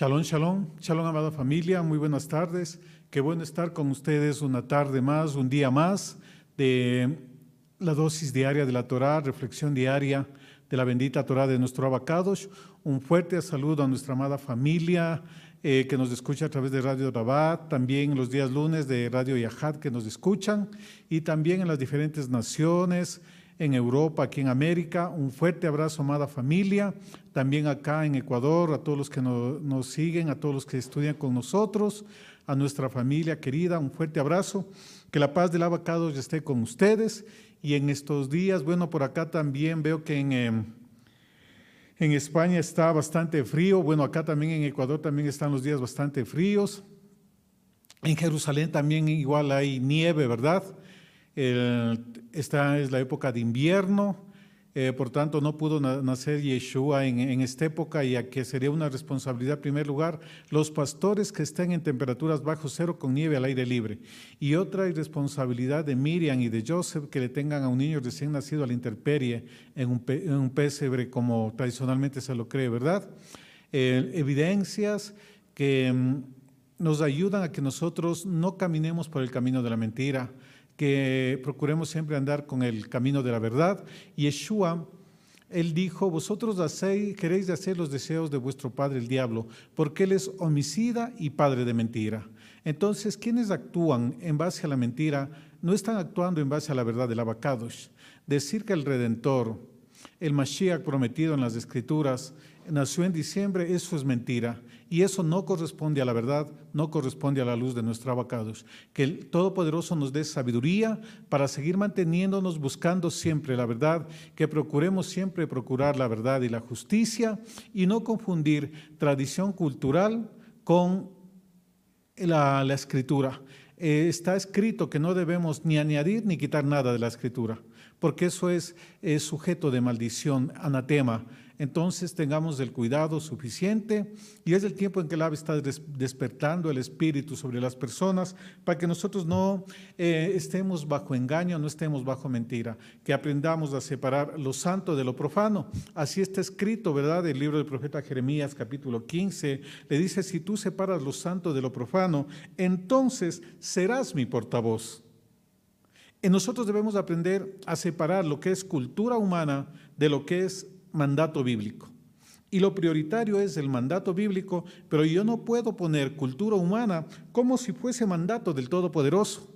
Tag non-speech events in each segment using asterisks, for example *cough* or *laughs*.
Shalom, shalom, shalom amada familia, muy buenas tardes. Qué bueno estar con ustedes una tarde más, un día más de la dosis diaria de la Torah, reflexión diaria de la bendita Torah de nuestro Abacados. Un fuerte saludo a nuestra amada familia eh, que nos escucha a través de Radio Rabat, también los días lunes de Radio Yahad que nos escuchan y también en las diferentes naciones en Europa, aquí en América. Un fuerte abrazo, amada familia. También acá en Ecuador, a todos los que nos siguen, a todos los que estudian con nosotros, a nuestra familia querida, un fuerte abrazo. Que la paz del abacado esté con ustedes. Y en estos días, bueno, por acá también veo que en, em, en España está bastante frío. Bueno, acá también en Ecuador también están los días bastante fríos. En Jerusalén también igual hay nieve, ¿verdad? Esta es la época de invierno, eh, por tanto no pudo nacer Yeshua en, esta época y a que sería una responsabilidad en primer lugar los pastores que estén en temperaturas bajo cero con nieve al aire libre. Y otra irresponsabilidad de Miriam y de Joseph que le tengan a un niño recién nacido a la intemperie en un, en pesebre como tradicionalmente se lo cree, ¿verdad? Eh, evidencias que mm, nos ayudan a que nosotros no caminemos por el camino de la mentira, que procuremos siempre andar con el camino de la verdad. Y Yeshua, él dijo, vosotros hacéis, queréis hacer los deseos de vuestro padre el diablo, porque él es homicida y padre de mentira. Entonces, quienes actúan en base a la mentira no están actuando en base a la verdad del abacados. Decir que el Redentor, el Mashiach prometido en las Escrituras, nació en diciembre, eso es mentira. Y eso no corresponde a la verdad, no corresponde a la luz de nuestro abacados. Que el Todopoderoso nos dé sabiduría para seguir manteniéndonos buscando siempre la verdad, que procuremos siempre procurar la verdad y la justicia y no confundir tradición cultural con la, escritura. Eh, está escrito que no debemos ni añadir ni quitar nada de la escritura, porque eso es sujeto de maldición, anatema entonces tengamos el cuidado suficiente y es el tiempo en que el ave está despertando el espíritu sobre las personas para que nosotros no eh, estemos bajo engaño, no estemos bajo mentira, que aprendamos a separar lo santo de lo profano. Así está escrito, ¿verdad? El libro del profeta Jeremías capítulo 15 le dice, si tú separas lo santo de lo profano, entonces serás mi portavoz. Y nosotros debemos aprender a separar lo que es cultura humana de lo que es mandato bíblico. Y lo prioritario es el mandato bíblico, pero yo no puedo poner cultura humana como si fuese mandato del Todopoderoso.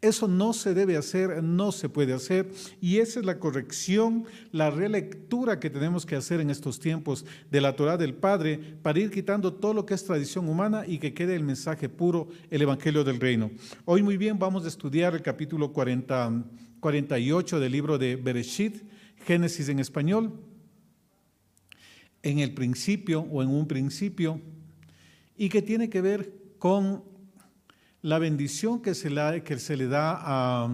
Eso no se debe hacer, no se puede hacer, y esa es la corrección, la relectura que tenemos que hacer en estos tiempos de la Torah del Padre para ir quitando todo lo que es tradición humana y que quede el mensaje puro, el Evangelio del Reino. Hoy muy bien vamos a estudiar el capítulo 40, 48 del libro de Bereshit, Génesis en español en el principio o en un principio y que tiene que ver con la bendición que se, que se le da a,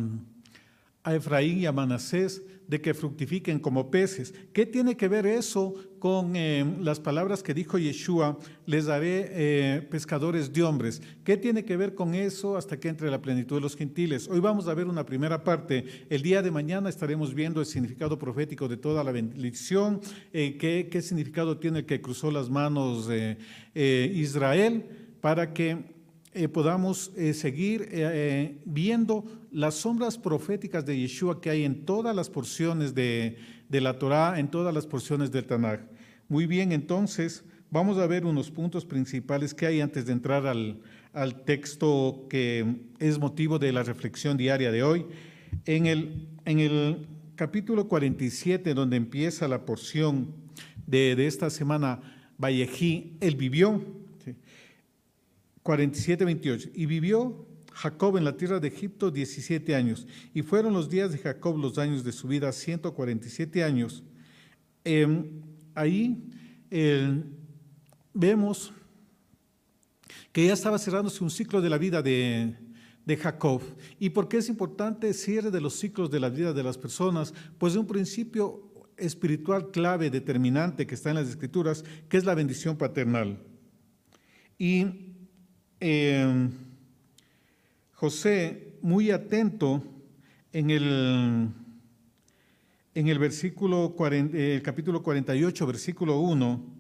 a Efraín y a Manasés de que fructifiquen como peces. ¿Qué tiene que ver eso con eh, las palabras que dijo Yeshua, les daré eh, pescadores de hombres? ¿Qué tiene que ver con eso hasta que entre la plenitud de los gentiles? Hoy vamos a ver una primera parte. El día de mañana estaremos viendo el significado profético de toda la bendición, eh, qué, significado tiene el que cruzó las manos Israel para que podamos seguir viendo las sombras proféticas de Yeshua que hay en todas las porciones de, la Torá, en todas las porciones del Tanaj. Muy bien, entonces vamos a ver unos puntos principales que hay antes de entrar al, texto que es motivo de la reflexión diaria de hoy. En el, en el capítulo 47, donde empieza la porción de, de esta semana, Vallejí, él vivió 47, 28. Y vivió Jacob en la tierra de Egipto 17 años. Y fueron los días de Jacob los años de su vida, 147 años. Em, ahí vemos que ya estaba cerrándose un ciclo de la vida de, Jacob. ¿Y por qué es importante el cierre de los ciclos de la vida de las personas? Pues de un principio espiritual clave, determinante que está en las escrituras, que es la bendición paternal. Y Em, José, muy atento en el, en el versículo el capítulo 48, versículo 1,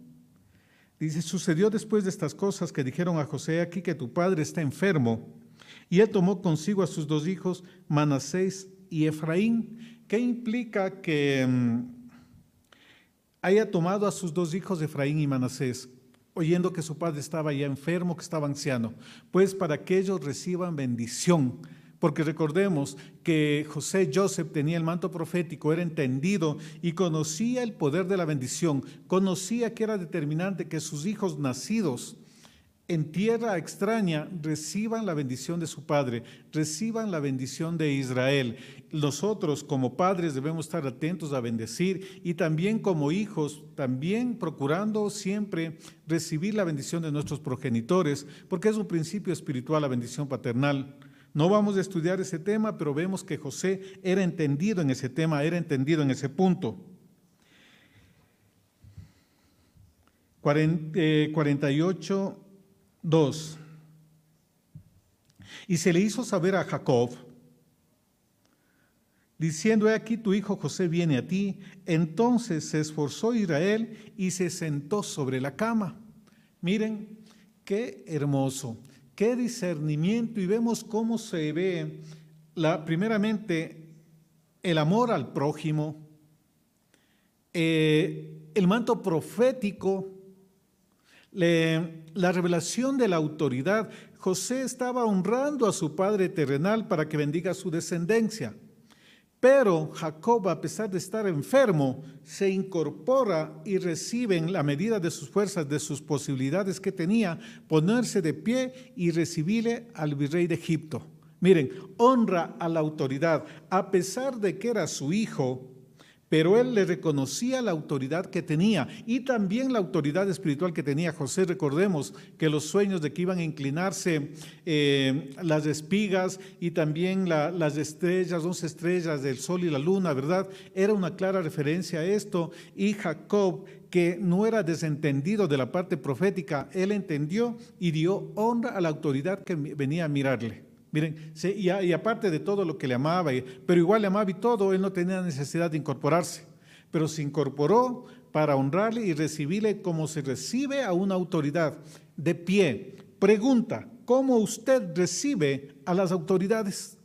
Dice, sucedió después de estas cosas que dijeron a José, aquí que tu padre está enfermo. Y él tomó consigo a sus dos hijos, Manasés y Efraín. ¿Qué implica que mm, haya tomado a sus dos hijos, Efraín y Manasés? oyendo que su padre estaba ya enfermo, que estaba anciano, pues para que ellos reciban bendición. Porque recordemos que José Joseph tenía el manto profético, era entendido y conocía el poder de la bendición, conocía que era determinante que sus hijos nacidos en tierra extraña reciban la bendición de su Padre, reciban la bendición de Israel. Nosotros como padres debemos estar atentos a bendecir y también como hijos, también procurando siempre recibir la bendición de nuestros progenitores, porque es un principio espiritual la bendición paternal. No vamos a estudiar ese tema, pero vemos que José era entendido en ese tema, era entendido en ese punto. 48 2. Y se le hizo saber a Jacob, diciendo, he aquí tu hijo José viene a ti. Entonces se esforzó Israel y se sentó sobre la cama. Miren, qué hermoso, qué discernimiento y vemos cómo se ve la, primeramente el amor al prójimo, eh, el manto profético, la revelación de la autoridad, José estaba honrando a su padre terrenal para que bendiga su descendencia. Pero Jacob, a pesar de estar enfermo, se incorpora y recibe en la medida de sus fuerzas, de sus posibilidades que tenía, ponerse de pie y recibirle al virrey de Egipto. Miren, honra a la autoridad, a pesar de que era su hijo, pero él le reconocía la autoridad que tenía y también la autoridad espiritual que tenía José. Recordemos que los sueños de que iban a inclinarse eh, las espigas y también las estrellas, dos estrellas del sol y la luna, ¿verdad? Era una clara referencia a esto. Y Jacob, que no era desentendido de la parte profética, él entendió y dio honra a la autoridad que venía a mirarle. Miren, y, aparte de todo lo que le amaba, pero igual le amaba y todo, él no tenía necesidad de incorporarse, pero se incorporó para honrarle y recibirle como se recibe a una autoridad, de pie. Pregunta, ¿cómo usted recibe a las autoridades?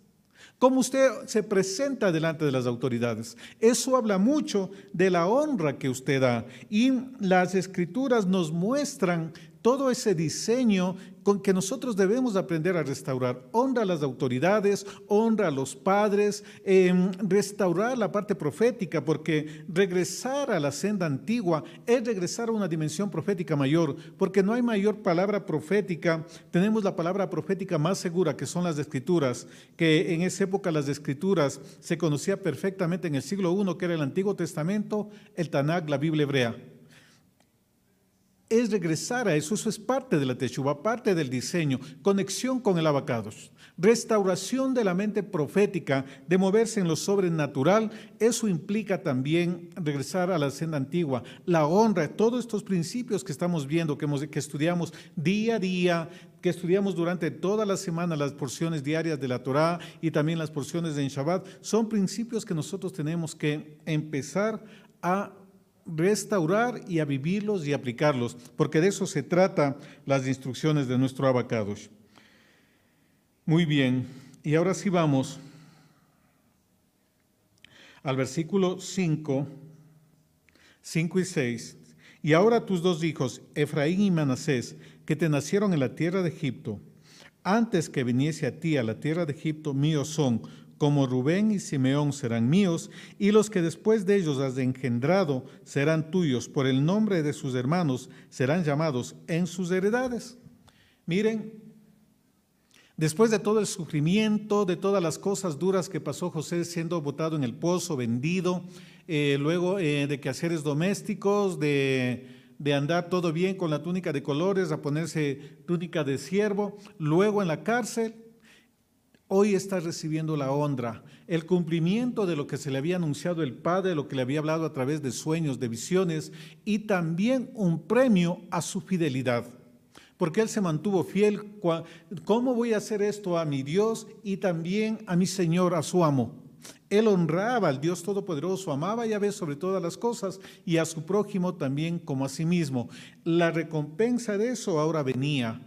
¿Cómo usted se presenta delante de las autoridades? Eso habla mucho de la honra que usted da. Y las escrituras nos muestran todo ese diseño con que nosotros debemos aprender a restaurar. Honra a las autoridades, honra a los padres, em, restaurar la parte profética, porque regresar a la senda antigua es regresar a una dimensión profética mayor, porque no hay mayor palabra profética. Tenemos la palabra profética más segura, que son las escrituras, que en esa época las escrituras se conocía perfectamente en el siglo I, que era el Antiguo Testamento, el Tanakh, la Biblia hebrea es regresar a eso, eso es parte de la Teshuva, parte del diseño, conexión con el abacados, restauración de la mente profética, de moverse en lo sobrenatural, eso implica también regresar a la senda antigua, la honra, todos estos principios que estamos viendo, que, estudiamos día a día, que estudiamos durante toda la semana las porciones diarias de la Torá y también las porciones de Shabbat, son principios que nosotros tenemos que empezar a restaurar y a vivirlos y aplicarlos, porque de eso se trata las instrucciones de nuestro abacados. Muy bien, y ahora sí vamos al versículo 5, 5 y 6. Y ahora tus dos hijos, Efraín y Manasés, que te nacieron en la tierra de Egipto, antes que viniese a ti a la tierra de Egipto, míos son, como Rubén y Simeón serán míos, y los que después de ellos has engendrado serán tuyos, por el nombre de sus hermanos serán llamados en sus heredades. Miren, después de todo el sufrimiento, de todas las cosas duras que pasó José siendo botado en el pozo, vendido, eh, luego eh, de quehaceres domésticos, de, de andar todo bien con la túnica de colores, a ponerse túnica de siervo, luego en la cárcel, hoy está recibiendo la honra, el cumplimiento de lo que se le había anunciado el Padre, lo que le había hablado a través de sueños, de visiones, y también un premio a su fidelidad. Porque él se mantuvo fiel. ¿Cómo voy a hacer esto a mi Dios y también a mi Señor, a su amo? Él honraba al Dios Todopoderoso, amaba a Yahvé sobre todas las cosas y a su prójimo también como a sí mismo. La recompensa de eso ahora venía.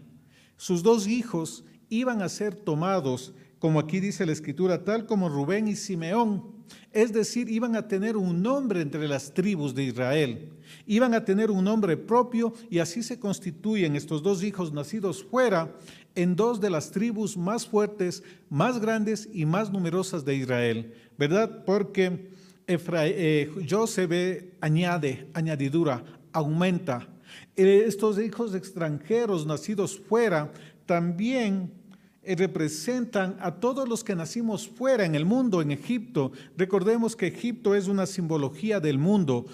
Sus dos hijos iban a ser tomados, como aquí dice la escritura, tal como Rubén y Simeón. Es decir, iban a tener un nombre entre las tribus de Israel. Iban a tener un nombre propio y así se constituyen estos dos hijos nacidos fuera en dos de las tribus más fuertes, más grandes y más numerosas de Israel. ¿verdad? Porque eh, José añade, añadidura, aumenta. Eh, estos hijos extranjeros nacidos fuera también eh, representan a todos los que nacimos fuera en el mundo, en Egipto. Recordemos que Egipto es una simbología del mundo,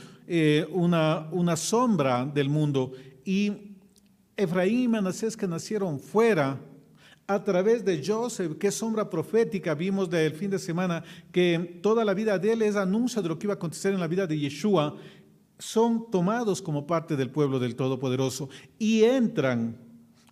una, una sombra del mundo. Y Efraín y Manasés que nacieron fuera, a través de Joseph, qué sombra profética vimos del fin de semana, que toda la vida de él es anuncio de lo que iba a acontecer en la vida de Yeshua, son tomados como parte del pueblo del Todopoderoso y entran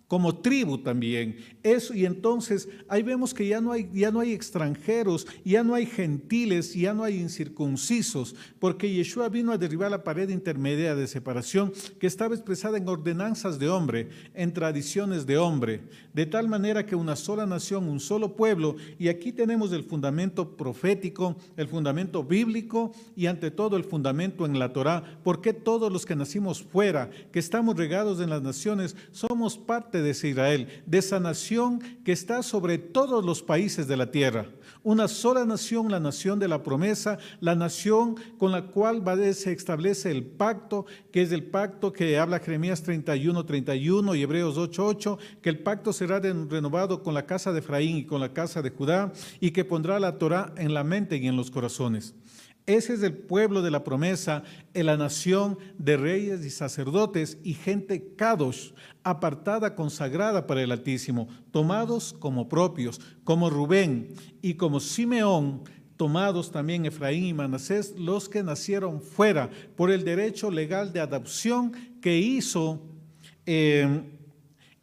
como tribu también. Eso, y entonces ahí vemos que ya no, hay, ya no hay extranjeros, ya no hay gentiles, ya no hay incircuncisos, porque Yeshua vino a derribar la pared intermedia de separación que estaba expresada en ordenanzas de hombre, en tradiciones de hombre, de tal manera que una sola nación, un solo pueblo, y aquí tenemos el fundamento profético, el fundamento bíblico y ante todo el fundamento en la Torá, porque todos los que nacimos fuera, que estamos regados en las naciones, somos parte de Israel, de esa nación que está sobre todos los países de la tierra. Una sola nación, la nación de la promesa, la nación con la cual se establece el pacto, que es el pacto que habla Jeremías 31, 31 y Hebreos 8, 8, que el pacto será renovado con la casa de Efraín y con la casa de Judá y que pondrá la Torah en la mente y en los corazones. Ese es el pueblo de la promesa, en la nación de reyes y sacerdotes y gente kadosh, apartada, consagrada para el Altísimo, tomados como propios, como Rubén y como Simeón, tomados también Efraín y Manasés, los que nacieron fuera por el derecho legal de adopción que hizo eh,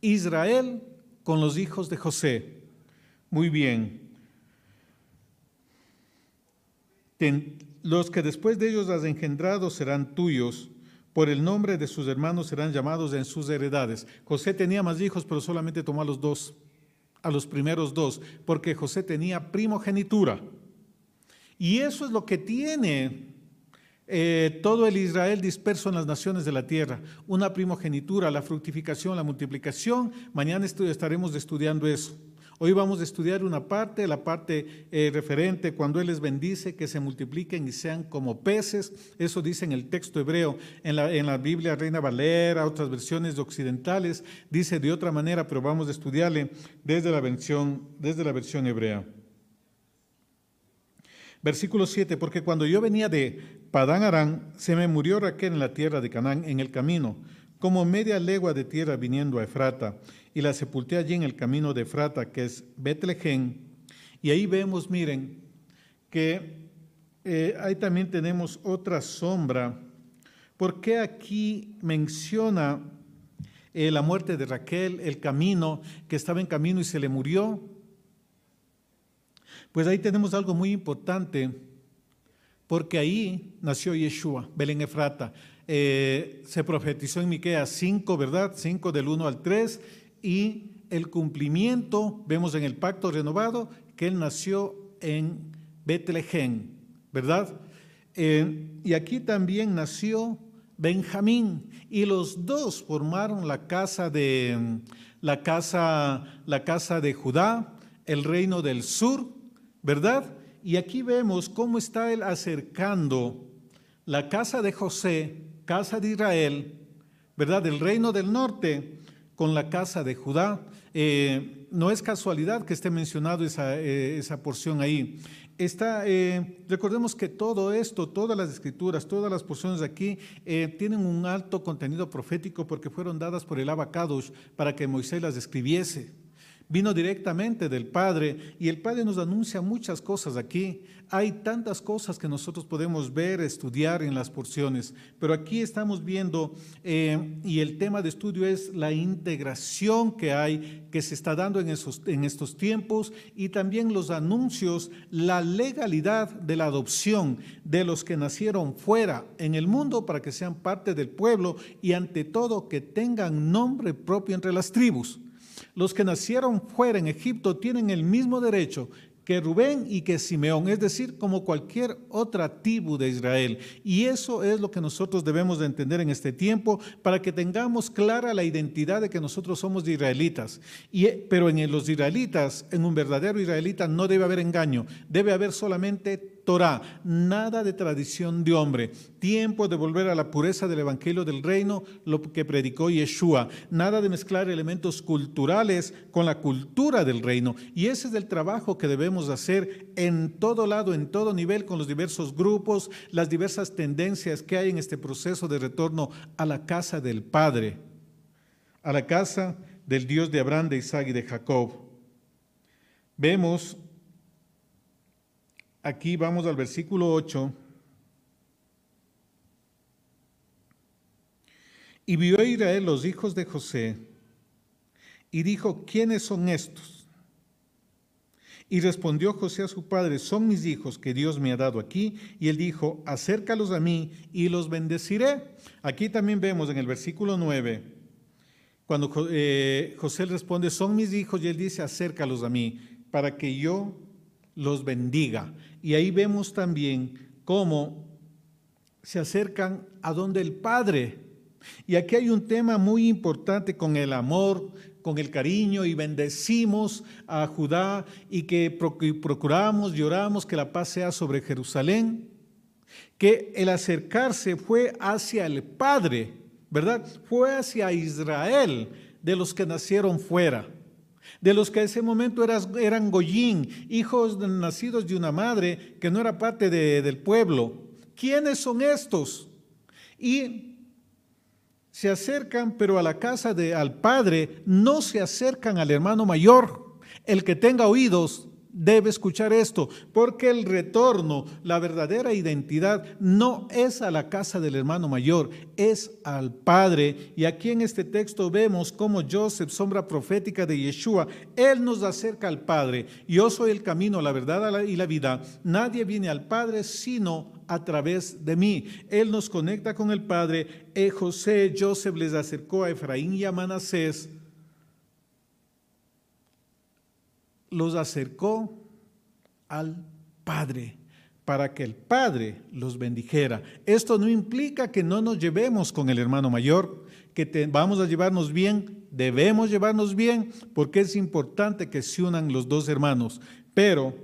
Israel con los hijos de José. Muy bien. Los que después de ellos has engendrado serán tuyos, por el nombre de sus hermanos serán llamados en sus heredades. José tenía más hijos, pero solamente tomó a los dos, a los primeros dos, porque José tenía primogenitura. Y eso es lo que tiene eh, todo el Israel disperso en las naciones de la tierra, una primogenitura, la fructificación, la multiplicación. Mañana estaremos estudiando eso. Hoy vamos a estudiar una parte, la parte eh, referente cuando Él les bendice, que se multipliquen y sean como peces. Eso dice en el texto hebreo, en la, en la Biblia Reina Valera, otras versiones occidentales, dice de otra manera, pero vamos a estudiarle desde la versión, desde la versión hebrea. Versículo 7, porque cuando yo venía de Padán Arán, se me murió Raquel en la tierra de Canaán en el camino, como media legua de tierra viniendo a Efrata y la sepulté allí en el camino de Frata, que es Betlehem. Y ahí vemos, miren, que eh, ahí también tenemos otra sombra. ¿Por qué aquí menciona eh, la muerte de Raquel, el camino, que estaba en camino y se le murió? Pues ahí tenemos algo muy importante, porque ahí nació Yeshua, Belén Efrata. Eh, se profetizó en Miqueas 5, ¿verdad? 5 del 1 al 3 y el cumplimiento, vemos en el pacto renovado, que él nació en Betlehem, ¿verdad? Eh, y aquí también nació Benjamín y los dos formaron la casa de la casa la casa de Judá, el reino del sur, ¿verdad? Y aquí vemos cómo está él acercando la casa de José, casa de Israel, ¿verdad? El reino del norte con la casa de Judá. Eh, no es casualidad que esté mencionado esa, eh, esa porción ahí. Está, eh, recordemos que todo esto, todas las escrituras, todas las porciones de aquí tienen un alto contenido profético porque fueron dadas por el Abacados para que Moisés las escribiese. Vino directamente del Padre y el Padre nos anuncia muchas cosas aquí. Hay tantas cosas que nosotros podemos ver, estudiar en las porciones, pero aquí estamos viendo, eh, y el tema de estudio es la integración que hay, que se está dando en, esos, en estos tiempos, y también los anuncios, la legalidad de la adopción de los que nacieron fuera en el mundo para que sean parte del pueblo y ante todo que tengan nombre propio entre las tribus. Los que nacieron fuera en Egipto tienen el mismo derecho que Rubén y que Simeón, es decir, como cualquier otra tribu de Israel. Y eso es lo que nosotros debemos de entender en este tiempo para que tengamos clara la identidad de que nosotros somos israelitas. Y, pero en los israelitas, en un verdadero israelita, no debe haber engaño, debe haber solamente Torah, nada de tradición de hombre. Tiempo de volver a la pureza del Evangelio del Reino, lo que predicó Yeshua. Nada de mezclar elementos culturales con la cultura del reino. Y ese es el trabajo que debemos hacer en todo lado, en todo nivel, con los diversos grupos, las diversas tendencias que hay en este proceso de retorno a la casa del Padre, a la casa del Dios de Abraham, de Isaac y de Jacob. Vemos Aquí vamos al versículo 8. Y vio a Israel los hijos de José y dijo, ¿quiénes son estos? Y respondió José a su padre, son mis hijos que Dios me ha dado aquí. Y él dijo, acércalos a mí y los bendeciré. Aquí también vemos en el versículo 9, cuando eh, José responde, son mis hijos, y él dice, acércalos a mí, para que yo los bendiga. Y ahí vemos también cómo se acercan a donde el Padre. Y aquí hay un tema muy importante con el amor, con el cariño y bendecimos a Judá y que procuramos, lloramos que la paz sea sobre Jerusalén, que el acercarse fue hacia el Padre, ¿verdad? Fue hacia Israel de los que nacieron fuera de los que en ese momento eran, Goyín, hijos nacidos de una madre que no era parte del pueblo. ¿Quiénes son estos? Y se acercan, pero a la casa de al padre no se acercan al hermano mayor. El que tenga oídos, debe escuchar esto, porque el retorno, la verdadera identidad, no es a la casa del hermano mayor, es al Padre. Y aquí en este texto vemos cómo Joseph, sombra profética de Yeshua, él nos acerca al Padre. Yo soy el camino, la verdad y la vida. Nadie viene al Padre sino a través de mí. Él nos conecta con el Padre. E José, Joseph les acercó a Efraín y a Manasés los acercó al Padre para que el Padre los bendijera. Esto no implica que no nos llevemos con el hermano mayor, que vamos a llevarnos bien, debemos llevarnos bien, porque es importante que se unan los dos hermanos, pero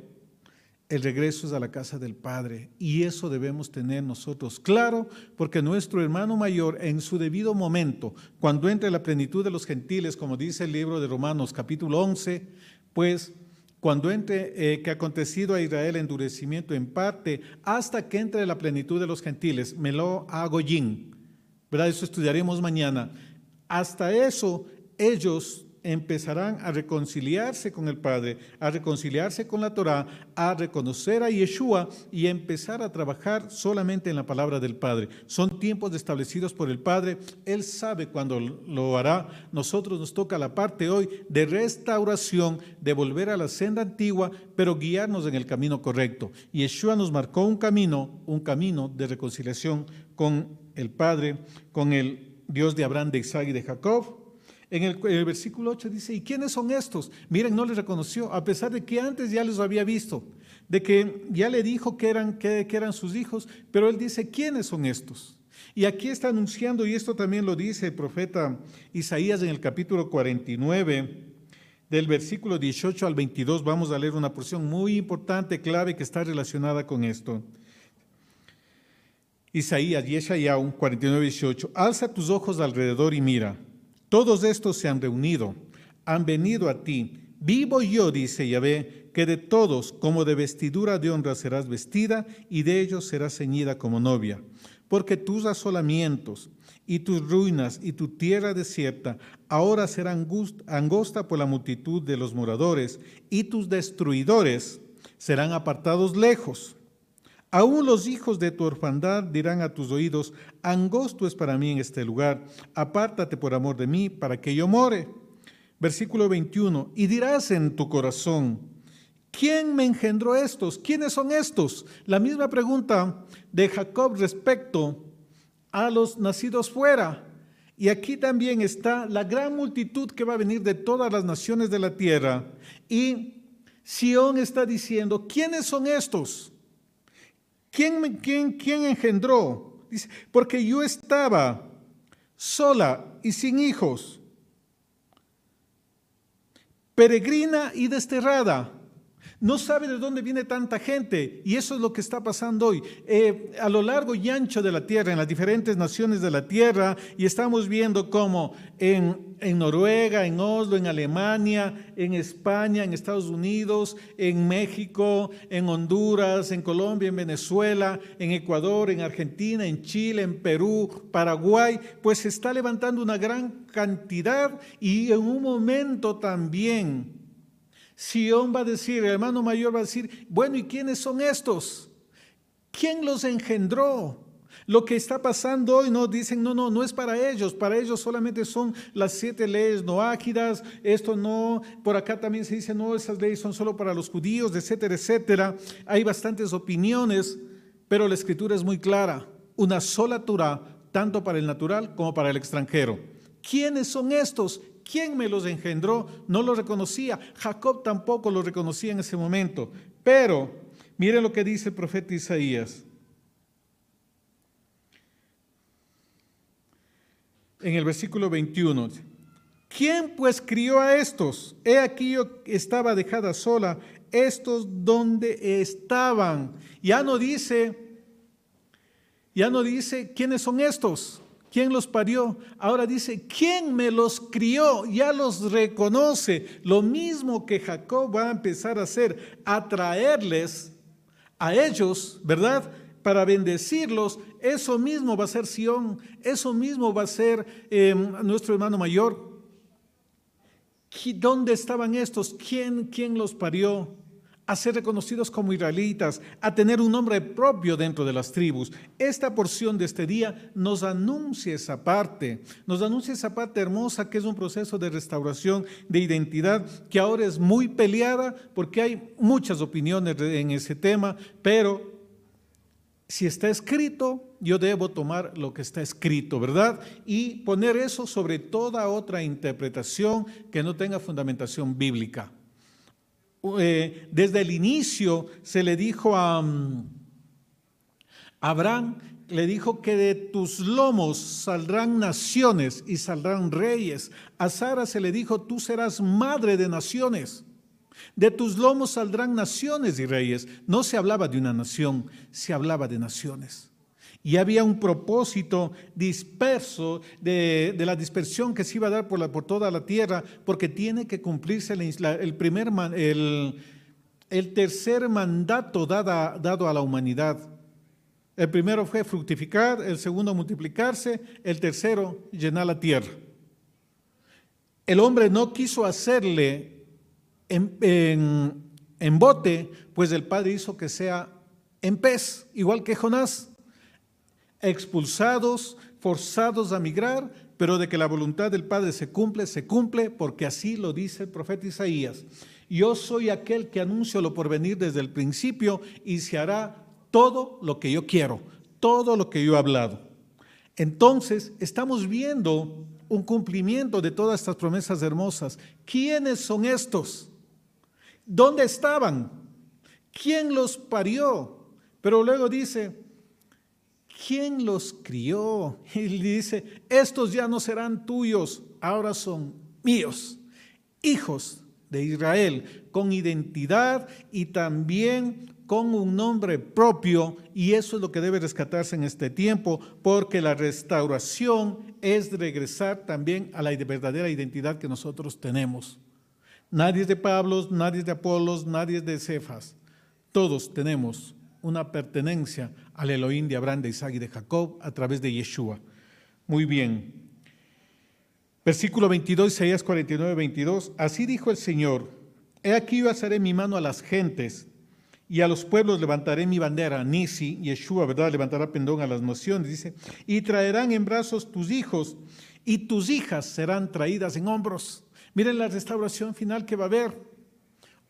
el regreso es a la casa del Padre y eso debemos tener nosotros claro, porque nuestro hermano mayor en su debido momento, cuando entre la plenitud de los gentiles, como dice el libro de Romanos capítulo 11, pues cuando entre eh, que ha acontecido a Israel endurecimiento en parte, hasta que entre la plenitud de los gentiles, me lo hago ¿verdad? Eso estudiaremos mañana. Hasta eso, ellos empezarán a reconciliarse con el Padre, a reconciliarse con la Torá, a reconocer a Yeshua y empezar a trabajar solamente en la palabra del Padre. Son tiempos establecidos por el Padre, Él sabe cuándo lo hará. Nosotros nos toca la parte hoy de restauración, de volver a la senda antigua, pero guiarnos en el camino correcto. Yeshua nos marcó un camino, un camino de reconciliación con el Padre, con el Dios de Abraham, de Isaac y de Jacob en el, versículo 8 dice, ¿y quiénes son estos? Miren, no les reconoció, a pesar de que antes ya los había visto, de que ya le dijo que eran, que, eran sus hijos, pero él dice, ¿quiénes son estos? Y aquí está anunciando, y esto también lo dice el profeta Isaías en el capítulo 49, del versículo 18 al 22, vamos a leer una porción muy importante, clave, que está relacionada con esto. Isaías, Yeshayahu 49, 18, alza tus ojos alrededor y mira todos estos se han reunido, han venido a ti. Vivo yo, dice Yahvé, que de todos como de vestidura de honra serás vestida y de ellos serás ceñida como novia. Porque tus asolamientos y tus ruinas y tu tierra desierta ahora será angosta por la multitud de los moradores, y tus destruidores serán apartados lejos. Aún los hijos de tu orfandad dirán a tus oídos, angosto es para mí en este lugar, apártate por amor de mí para que yo more. Versículo 21, y dirás en tu corazón, ¿quién me engendró estos? ¿Quiénes son estos? La misma pregunta de Jacob respecto a los nacidos fuera. Y aquí también está la gran multitud que va a venir de todas las naciones de la tierra. Y Sión está diciendo, ¿quiénes son estos? ¿Quién, quién, quién engendró? Dice, porque yo estaba sola y sin hijos, peregrina y desterrada no sabe de dónde viene tanta gente y eso es lo que está pasando hoy. Eh, a lo largo y ancho de la tierra, en las diferentes naciones de la tierra, y estamos viendo cómo en, en Noruega, en Oslo, en Alemania, en España, en Estados Unidos, en México, en Honduras, en Colombia, en Venezuela, en Ecuador, en Argentina, en Chile, en Perú, Paraguay, pues se está levantando una gran cantidad y en un momento también Sión va a decir, el hermano mayor va a decir, bueno, ¿y quiénes son estos? ¿Quién los engendró? Lo que está pasando hoy, no dicen, no, no, no es para ellos, para ellos solamente son las siete leyes no ágidas, esto no, por acá también se dice, no, esas leyes son solo para los judíos, etcétera, etcétera. Hay bastantes opiniones, pero la escritura es muy clara, una sola Torah, tanto para el natural como para el extranjero. ¿Quiénes son estos? ¿Quién me los engendró? No los reconocía. Jacob tampoco los reconocía en ese momento. Pero mire lo que dice el profeta Isaías. En el versículo 21. ¿Quién pues crió a estos? He aquí yo estaba dejada sola. Estos donde estaban. Ya no dice, ya no dice quiénes son estos. ¿Quién los parió? Ahora dice, ¿quién me los crió? Ya los reconoce. Lo mismo que Jacob va a empezar a hacer, atraerles a ellos, ¿verdad? Para bendecirlos. Eso mismo va a ser Sión. Eso mismo va a ser em, nuestro hermano mayor. ¿Dónde estaban estos? ¿Quién, quién los parió? A ser reconocidos como israelitas, a tener un nombre propio dentro de las tribus. Esta porción de este día nos anuncia esa parte, nos anuncia esa parte hermosa que es un proceso de restauración de identidad que ahora es muy peleada porque hay muchas opiniones en ese tema, pero si está escrito, yo debo tomar lo que está escrito, ¿verdad? Y poner eso sobre toda otra interpretación que no tenga fundamentación bíblica. Eh, desde el inicio se le dijo a mm, Abraham, le dijo que de tus lomos saldrán naciones y saldrán reyes. A Sara se le dijo, tú serás madre de naciones. De tus lomos saldrán naciones y reyes. No se hablaba de una nación, se hablaba de naciones. Y había un propósito disperso de, la dispersión que se iba a dar por, toda la tierra, porque tiene que cumplirse el tercer mandato dado a la humanidad. El primero fue fructificar, el segundo multiplicarse, el tercero llenar la tierra. El hombre no quiso hacerle en, en bote, pues el Padre hizo que sea en pez, igual que Jonás expulsados, forzados a migrar, pero de que la voluntad del Padre se cumple, se cumple, porque así lo dice el profeta Isaías. Yo soy aquel que anuncio lo por venir desde el principio y se hará todo lo que yo quiero, todo lo que yo he hablado. Entonces, estamos viendo un cumplimiento de todas estas promesas hermosas. ¿Quiénes son estos? ¿Dónde estaban? ¿Quién los parió? Pero luego dice, ¿quién los crió? *laughs* Y dice, estos ya no serán tuyos, ahora son míos, hijos de Israel, con identidad y también con un nombre propio, y eso es lo que debe rescatarse en este tiempo, porque la restauración es regresar también a la verdadera identidad que nosotros tenemos. Nadie es de Pablo, nadie es de Apolos, nadie es de Cefas. Todos tenemos una pertenencia al Elohim de Abraham, de Isaac y de Jacob a través de Yeshua. Muy bien. Versículo 22, Isaías 49, 22. Así dijo el Señor, he aquí yo alzaré mi mano a las gentes y a los pueblos levantaré mi bandera. Nisi, Yeshua, ¿verdad? Levantará pendón a las naciones, dice, y traerán en brazos tus hijos y tus hijas serán traídas en hombros. Miren la restauración final que va a haber.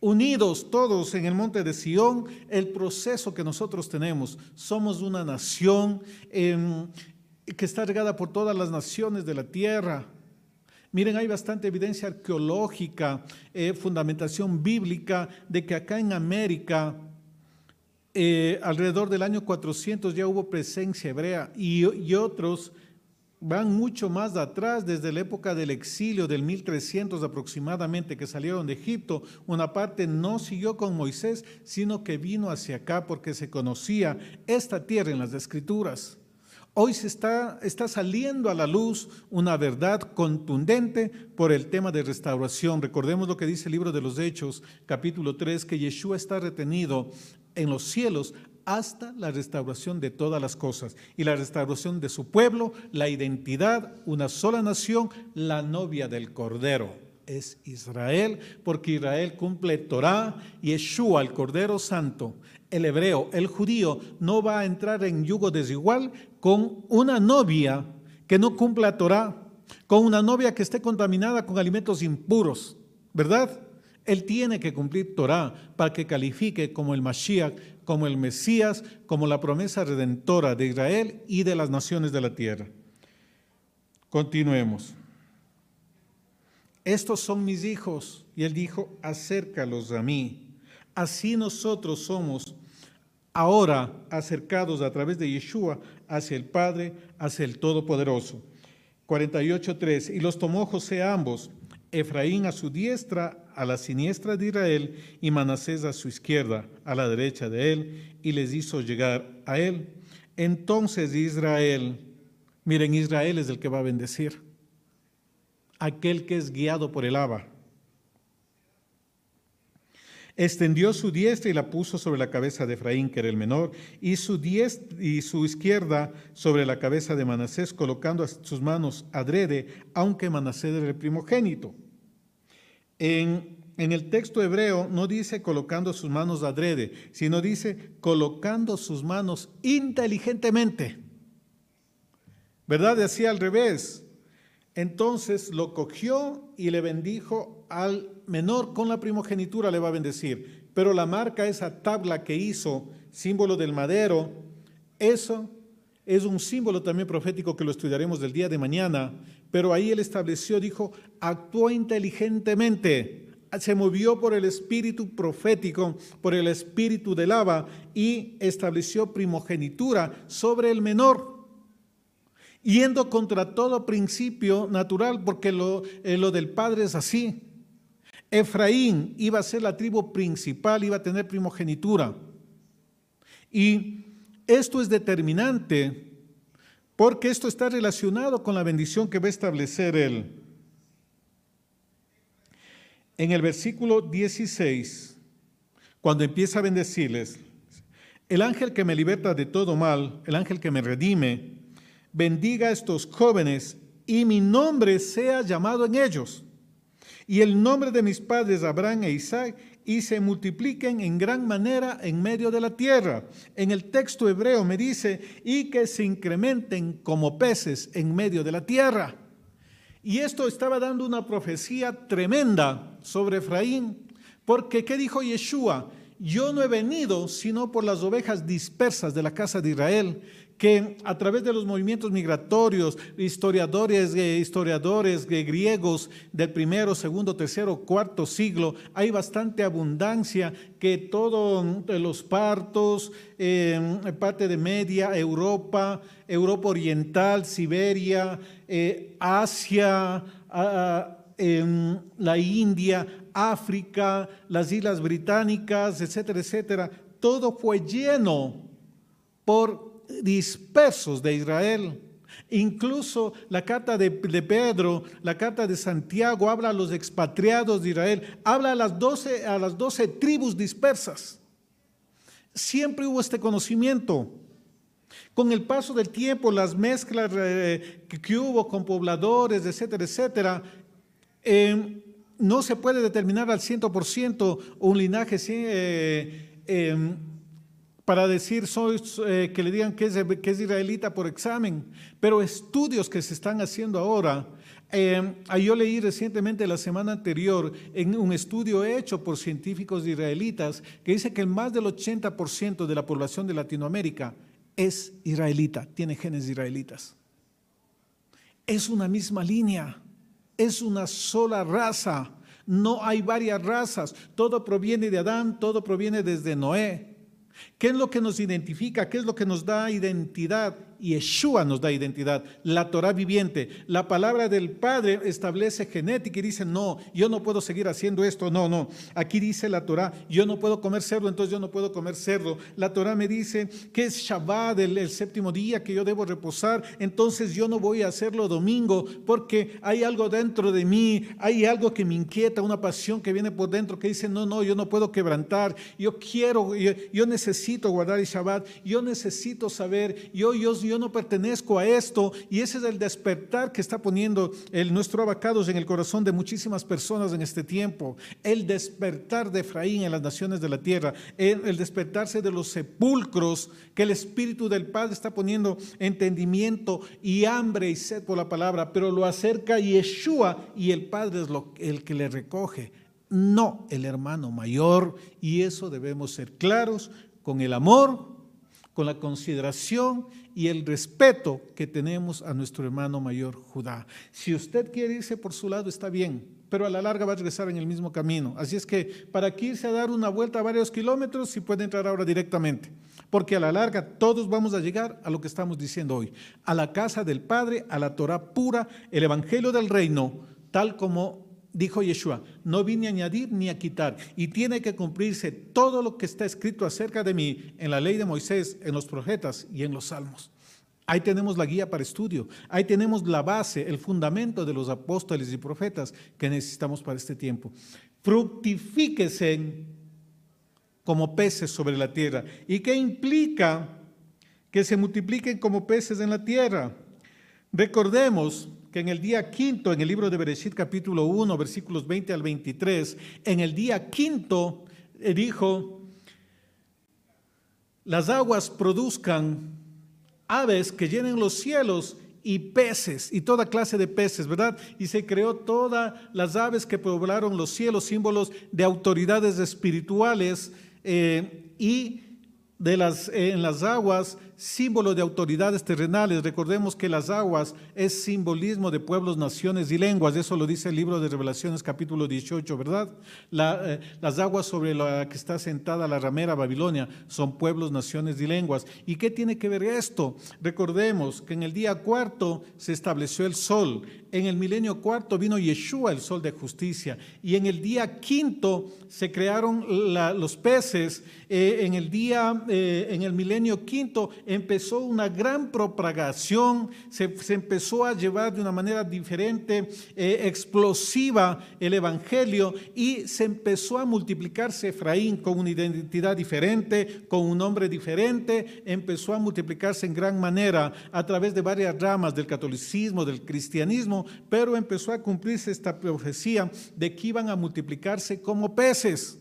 Unidos todos en el monte de Sión, el proceso que nosotros tenemos. Somos una nación em, que está regada por todas las naciones de la tierra. Miren, hay bastante evidencia arqueológica, eh, fundamentación bíblica de que acá en América, eh, alrededor del año 400 ya hubo presencia hebrea y, y otros van mucho más atrás, desde la época del exilio del 1300 aproximadamente, que salieron de Egipto. Una parte no siguió con Moisés, sino que vino hacia acá porque se conocía esta tierra en las escrituras. Hoy se está, está saliendo a la luz una verdad contundente por el tema de restauración. Recordemos lo que dice el libro de los Hechos, capítulo 3, que Yeshua está retenido en los cielos hasta la restauración de todas las cosas y la restauración de su pueblo, la identidad, una sola nación, la novia del Cordero. Es Israel, porque Israel cumple Torah, Yeshua, el Cordero Santo, el hebreo, el judío, no va a entrar en yugo desigual con una novia que no cumpla Torah, con una novia que esté contaminada con alimentos impuros, ¿verdad? Él tiene que cumplir Torah para que califique como el Mashiach, como el Mesías, como la promesa redentora de Israel y de las naciones de la tierra. Continuemos. Estos son mis hijos, y él dijo, acércalos a mí. Así nosotros somos ahora acercados a través de Yeshua hacia el Padre, hacia el Todopoderoso. 48.3. Y los tomó José ambos, Efraín a su diestra, a la siniestra de Israel, y Manasés a su izquierda, a la derecha de él, y les hizo llegar a él. Entonces Israel, miren, Israel es el que va a bendecir, aquel que es guiado por el Abba extendió su diestra y la puso sobre la cabeza de Efraín, que era el menor, y su, diestra, y su izquierda sobre la cabeza de Manasés, colocando sus manos adrede, aunque Manasés era el primogénito. En, en el texto hebreo no dice colocando sus manos adrede, sino dice colocando sus manos inteligentemente. ¿Verdad? Decía al revés. Entonces lo cogió y le bendijo al menor con la primogenitura, le va a bendecir. Pero la marca, esa tabla que hizo, símbolo del madero, eso es un símbolo también profético que lo estudiaremos del día de mañana. Pero ahí él estableció, dijo, actuó inteligentemente, se movió por el espíritu profético, por el espíritu del lava y estableció primogenitura sobre el menor yendo contra todo principio natural, porque lo, eh, lo, del Padre es así. Efraín iba a ser la tribu principal, iba a tener primogenitura. Y esto es determinante porque esto está relacionado con la bendición que va a establecer él. En el versículo 16, cuando empieza a bendecirles, el ángel que me liberta de todo mal, el ángel que me redime, bendiga a estos jóvenes y mi nombre sea llamado en ellos. Y el nombre de mis padres Abraham e Isaac y se multipliquen en gran manera en medio de la tierra. En el texto hebreo me dice, y que se incrementen como peces en medio de la tierra. Y esto estaba dando una profecía tremenda sobre Efraín, porque ¿qué dijo Yeshua? Yo no he venido sino por las ovejas dispersas de la casa de Israel que a través de los movimientos migratorios, historiadores, eh, historiadores eh, griegos del primero, segundo, tercero, cuarto siglo, hay bastante abundancia que todos eh, los partos, parte de media, Europa, Europa Oriental, Siberia, Asia, la India, África, las Islas Británicas, etcétera, etcétera, todo fue lleno por dispersos de Israel. Incluso la carta de, Pedro, la carta de Santiago habla a los expatriados de Israel, habla a las, doce, a las doce tribus dispersas. Siempre hubo este conocimiento. Con el paso del tiempo, las mezclas eh, que, hubo con pobladores, etcétera, etcétera, em, no se puede determinar al 100% un linaje eh, em, para decir soy, eh, que le digan que es, que es israelita por examen, pero estudios que se están haciendo ahora eh, yo leí recientemente la semana anterior en un estudio hecho por científicos israelitas que dice que más del 80% de la población de Latinoamérica es israelita, tiene genes israelitas. Es una misma línea, es una sola raza, no hay varias razas, todo proviene de Adán, todo proviene desde Noé. ¿Qué es lo que nos identifica? ¿Qué es lo que nos da identidad? Yeshua nos da identidad, la Torah viviente. La palabra del Padre establece genética y dice, no, yo no puedo seguir haciendo esto, no, no. Aquí dice la Torah, yo no puedo comer cerdo, entonces yo no puedo comer cerdo. La Torah me dice que es Shabbat, el, el séptimo día que yo debo reposar, entonces yo no voy a hacerlo domingo porque hay algo dentro de mí, hay algo que me inquieta, una pasión que viene por dentro que dice, no, no, yo no puedo quebrantar, yo quiero, yo, necesito guardar el Shabbat, yo necesito saber, yo, yo, yo no pertenezco a esto. Y ese es el despertar que está poniendo el, nuestro abacados en el corazón de muchísimas personas en este tiempo. El despertar de Efraín en las naciones de la tierra, el, despertarse de los sepulcros que el Espíritu del Padre está poniendo entendimiento y hambre y sed por la palabra, pero lo acerca Yeshua y el Padre es lo, el que le recoge no el hermano mayor, y eso debemos ser claros con el amor, con la consideración y el respeto que tenemos a nuestro hermano mayor Judá. Si usted quiere irse por su lado, está bien, pero a la larga va a regresar en el mismo camino. Así es que para que irse a dar una vuelta a varios kilómetros, si puede entrar ahora directamente, porque a la larga todos vamos a llegar a lo que estamos diciendo hoy, a la casa del Padre, a la Torah pura, el Evangelio del Reino, tal como dijo Yeshua, no vine a añadir ni a quitar, y tiene que cumplirse todo lo que está escrito acerca de mí en la ley de Moisés, en los profetas y en los salmos. Ahí tenemos la guía para estudio, ahí tenemos la base, el fundamento de los apóstoles y profetas que necesitamos para este tiempo. Fructifíquese como peces sobre la tierra. ¿Y qué implica que se multipliquen como peces en la tierra? Recordemos que en el día quinto, en el libro de Bereshit capítulo 1, versículos 20 al 23, en el día quinto eh, dijo, las aguas produzcan aves que llenen los cielos y peces y toda clase de peces, ¿verdad? Y se creó todas las aves que poblaron los cielos, símbolos de autoridades espirituales eh, y de las, eh, en las aguas símbolo de autoridades terrenales. Recordemos que las aguas es simbolismo de pueblos, naciones y lenguas. Eso lo dice el libro de Revelaciones capítulo 18, ¿verdad? Eh, las aguas sobre la que está sentada la ramera Babilonia son pueblos, naciones y lenguas. ¿Y qué tiene que ver esto? Recordemos que en el día cuarto se estableció el sol. En el milenio cuarto vino Yeshua, el sol de justicia. Y en el día quinto se crearon los peces. Eh, en el día, eh, en el milenio quinto, empezó una gran propagación, se, empezó a llevar de una manera diferente, eh, explosiva el Evangelio y se empezó a multiplicarse Efraín con una identidad diferente, con un nombre diferente, empezó a multiplicarse en gran manera a través de varias ramas del catolicismo, del cristianismo, pero empezó a cumplirse esta profecía de que iban a multiplicarse como peces.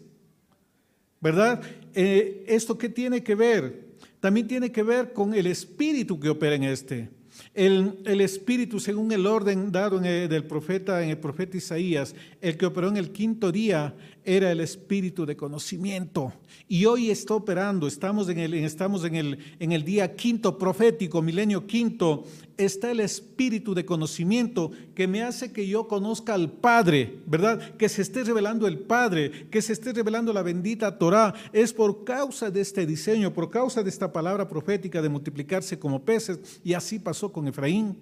¿Verdad? Eh, ¿Esto qué tiene que ver? También tiene que ver con el espíritu que opera en este. El, espíritu, según el orden dado en el, del profeta, en el profeta Isaías, el que operó en el quinto día era el espíritu de conocimiento. Y hoy está operando, estamos en el, estamos en el, en el día quinto profético, milenio quinto, está el espíritu de conocimiento que me hace que yo conozca al Padre, ¿verdad? Que se esté revelando el Padre, que se esté revelando la bendita Torah. Es por causa de este diseño, por causa de esta palabra profética de multiplicarse como peces. Y así pasó con Efraín.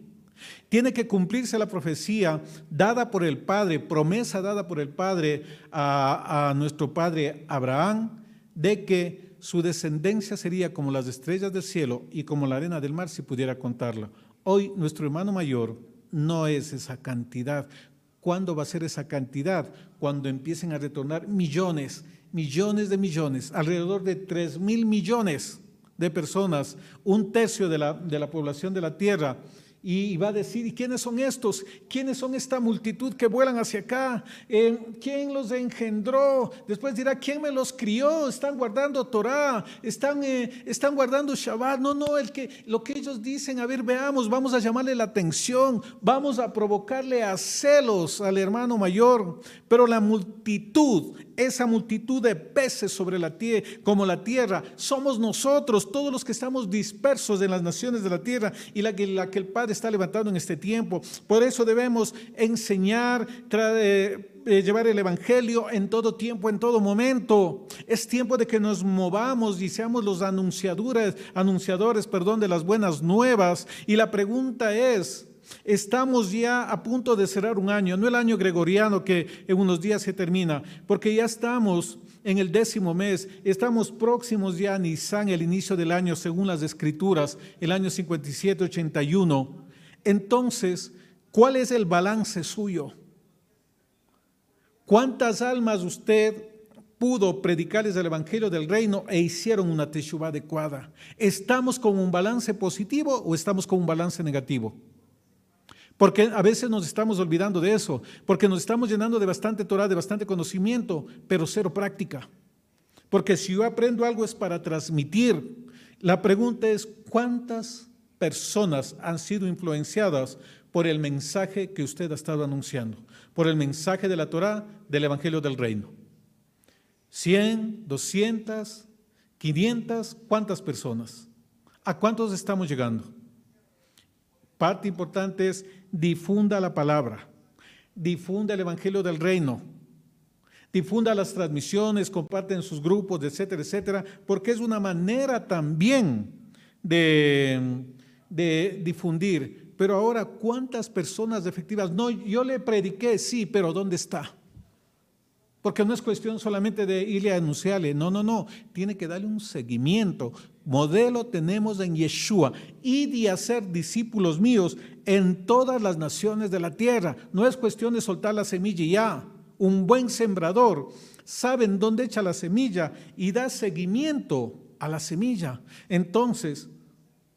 Tiene que cumplirse la profecía dada por el Padre, promesa dada por el Padre a, nuestro Padre Abraham, de que su descendencia sería como las estrellas del cielo y como la arena del mar si pudiera contarla. Hoy nuestro hermano mayor no es esa cantidad. ¿Cuándo va a ser esa cantidad? Cuando empiecen a retornar millones, millones de millones, alrededor de 3 mil millones de personas, un tercio de la, de la población de la tierra, y va a decir, ¿y quiénes son estos? ¿Quiénes son esta multitud que vuelan hacia acá? ¿Quién los engendró? Después dirá, ¿quién me los crió? Están guardando Torah, están, eh, están guardando Shabbat. No, no, el que, lo que ellos dicen, a ver, veamos, vamos a llamarle la atención, vamos a provocarle a celos al hermano mayor. Pero la multitud, esa multitud de peces sobre la tierra, como la tierra, somos nosotros, todos los que estamos dispersos en las naciones de la tierra y la que, la que el Padre está levantando en este tiempo. Por eso debemos enseñar, eh, eh, llevar el Evangelio en todo tiempo, en todo momento. Es tiempo de que nos movamos y seamos los anunciadores, anunciadores perdón, de las buenas nuevas. Y la pregunta es, Estamos ya a punto de cerrar un año, no el año gregoriano que en unos días se termina, porque ya estamos en el décimo mes, estamos próximos ya a Nisan, el inicio del año según las escrituras, el año 57-81. Entonces, ¿cuál es el balance suyo? ¿Cuántas almas usted pudo predicarles el Evangelio del Reino e hicieron una teshuva adecuada? ¿Estamos con un balance positivo o estamos con un balance negativo? Porque a veces nos estamos olvidando de eso, porque nos estamos llenando de bastante Torah, de bastante conocimiento, pero cero práctica. Porque si yo aprendo algo es para transmitir. La pregunta es, ¿cuántas personas han sido influenciadas por el mensaje que usted ha estado anunciando? Por el mensaje de la Torah, del Evangelio del Reino. ¿100, 200, 500? ¿Cuántas personas? ¿A cuántos estamos llegando? Parte importante es difunda la palabra, difunda el Evangelio del Reino, difunda las transmisiones, comparten sus grupos, etcétera, etcétera, porque es una manera también de, de difundir. Pero ahora, ¿cuántas personas efectivas? No, yo le prediqué, sí, pero ¿dónde está? Porque no es cuestión solamente de irle a anunciarle, no, no, no, tiene que darle un seguimiento. Modelo tenemos en Yeshua y de hacer discípulos míos en todas las naciones de la tierra. No es cuestión de soltar la semilla y ya. Un buen sembrador sabe dónde echa la semilla y da seguimiento a la semilla. Entonces,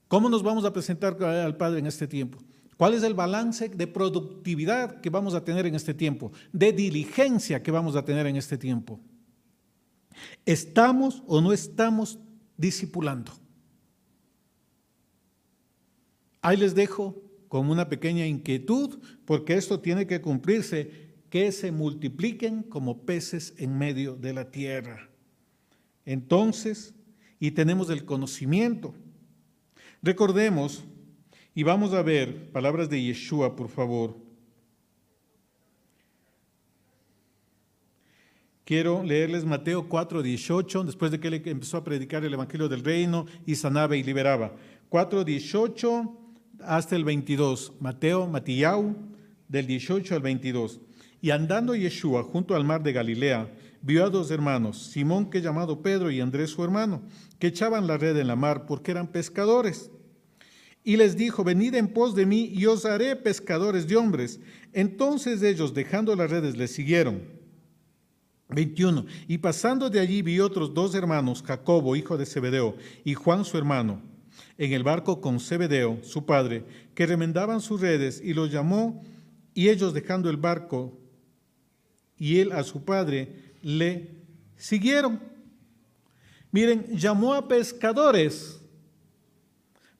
¿cómo nos vamos a presentar al Padre en este tiempo? ¿Cuál es el balance de productividad que vamos a tener en este tiempo? De diligencia que vamos a tener en este tiempo. ¿Estamos o no estamos discipulando? Ahí les dejo como una pequeña inquietud, porque esto tiene que cumplirse, que se multipliquen como peces en medio de la tierra. Entonces, y tenemos el conocimiento. Recordemos y vamos a ver palabras de Yeshua, por favor. Quiero leerles Mateo 4, 18, después de que él empezó a predicar el Evangelio del Reino y sanaba y liberaba. 4, 18 hasta el 22. Mateo, Matillau, del 18 al 22. Y andando Yeshua junto al mar de Galilea, vio a dos hermanos, Simón que llamado Pedro y Andrés su hermano, que echaban la red en la mar porque eran pescadores y les dijo, venid en pos de mí y os haré pescadores de hombres. Entonces ellos, dejando las redes, le siguieron. 21. Y pasando de allí vi otros dos hermanos, Jacobo, hijo de Zebedeo, y Juan su hermano, en el barco con Zebedeo, su padre, que remendaban sus redes, y los llamó, y ellos dejando el barco, y él a su padre, le siguieron. Miren, llamó a pescadores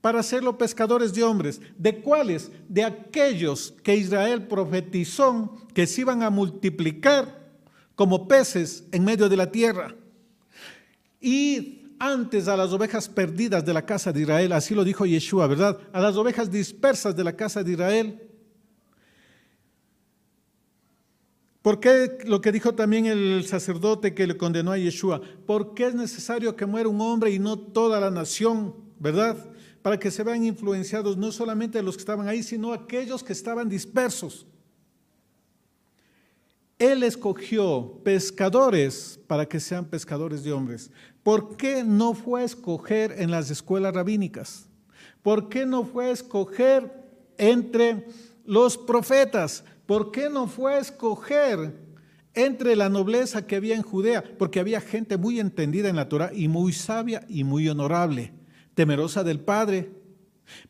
para hacerlo pescadores de hombres. ¿De cuáles? De aquellos que Israel profetizó que se iban a multiplicar como peces en medio de la tierra. Y antes a las ovejas perdidas de la casa de Israel, así lo dijo Yeshua, ¿verdad? A las ovejas dispersas de la casa de Israel. ¿Por qué lo que dijo también el sacerdote que le condenó a Yeshua? Porque es necesario que muera un hombre y no toda la nación, ¿verdad? para que se vean influenciados no solamente los que estaban ahí, sino aquellos que estaban dispersos. Él escogió pescadores para que sean pescadores de hombres. ¿Por qué no fue a escoger en las escuelas rabínicas? ¿Por qué no fue a escoger entre los profetas? ¿Por qué no fue a escoger entre la nobleza que había en Judea? Porque había gente muy entendida en la Torah y muy sabia y muy honorable. temerosa del Padre.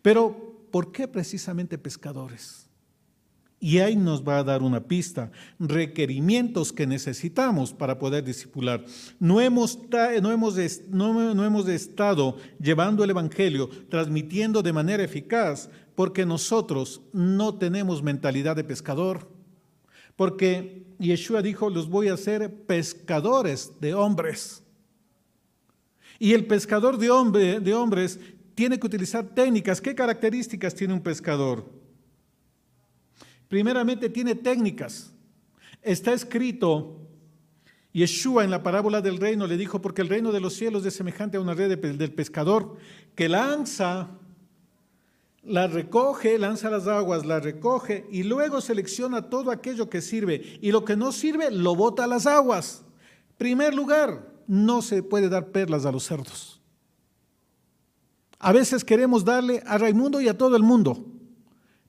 Pero, ¿por qué precisamente pescadores? Y ahí nos va a dar una pista, requerimientos que necesitamos para poder discipular. No hemos, no, hemos, no hemos estado llevando el Evangelio, transmitiendo de manera eficaz, porque nosotros no tenemos mentalidad de pescador. Porque Yeshua dijo, los voy a hacer pescadores de hombres. Y el pescador de, de hombres tiene que utilizar técnicas. ¿Qué características tiene un pescador? Primeramente tiene técnicas. Está escrito, Yeshua en la parábola del reino le dijo, porque el reino de los cielos es semejante a una red del pescador que lanza, la recoge, lanza las aguas, la recoge y luego selecciona todo aquello que sirve y lo que no sirve lo bota a las aguas. Primer lugar, no se puede dar perlas a los cerdos. A veces queremos darle a Raimundo y a todo el mundo.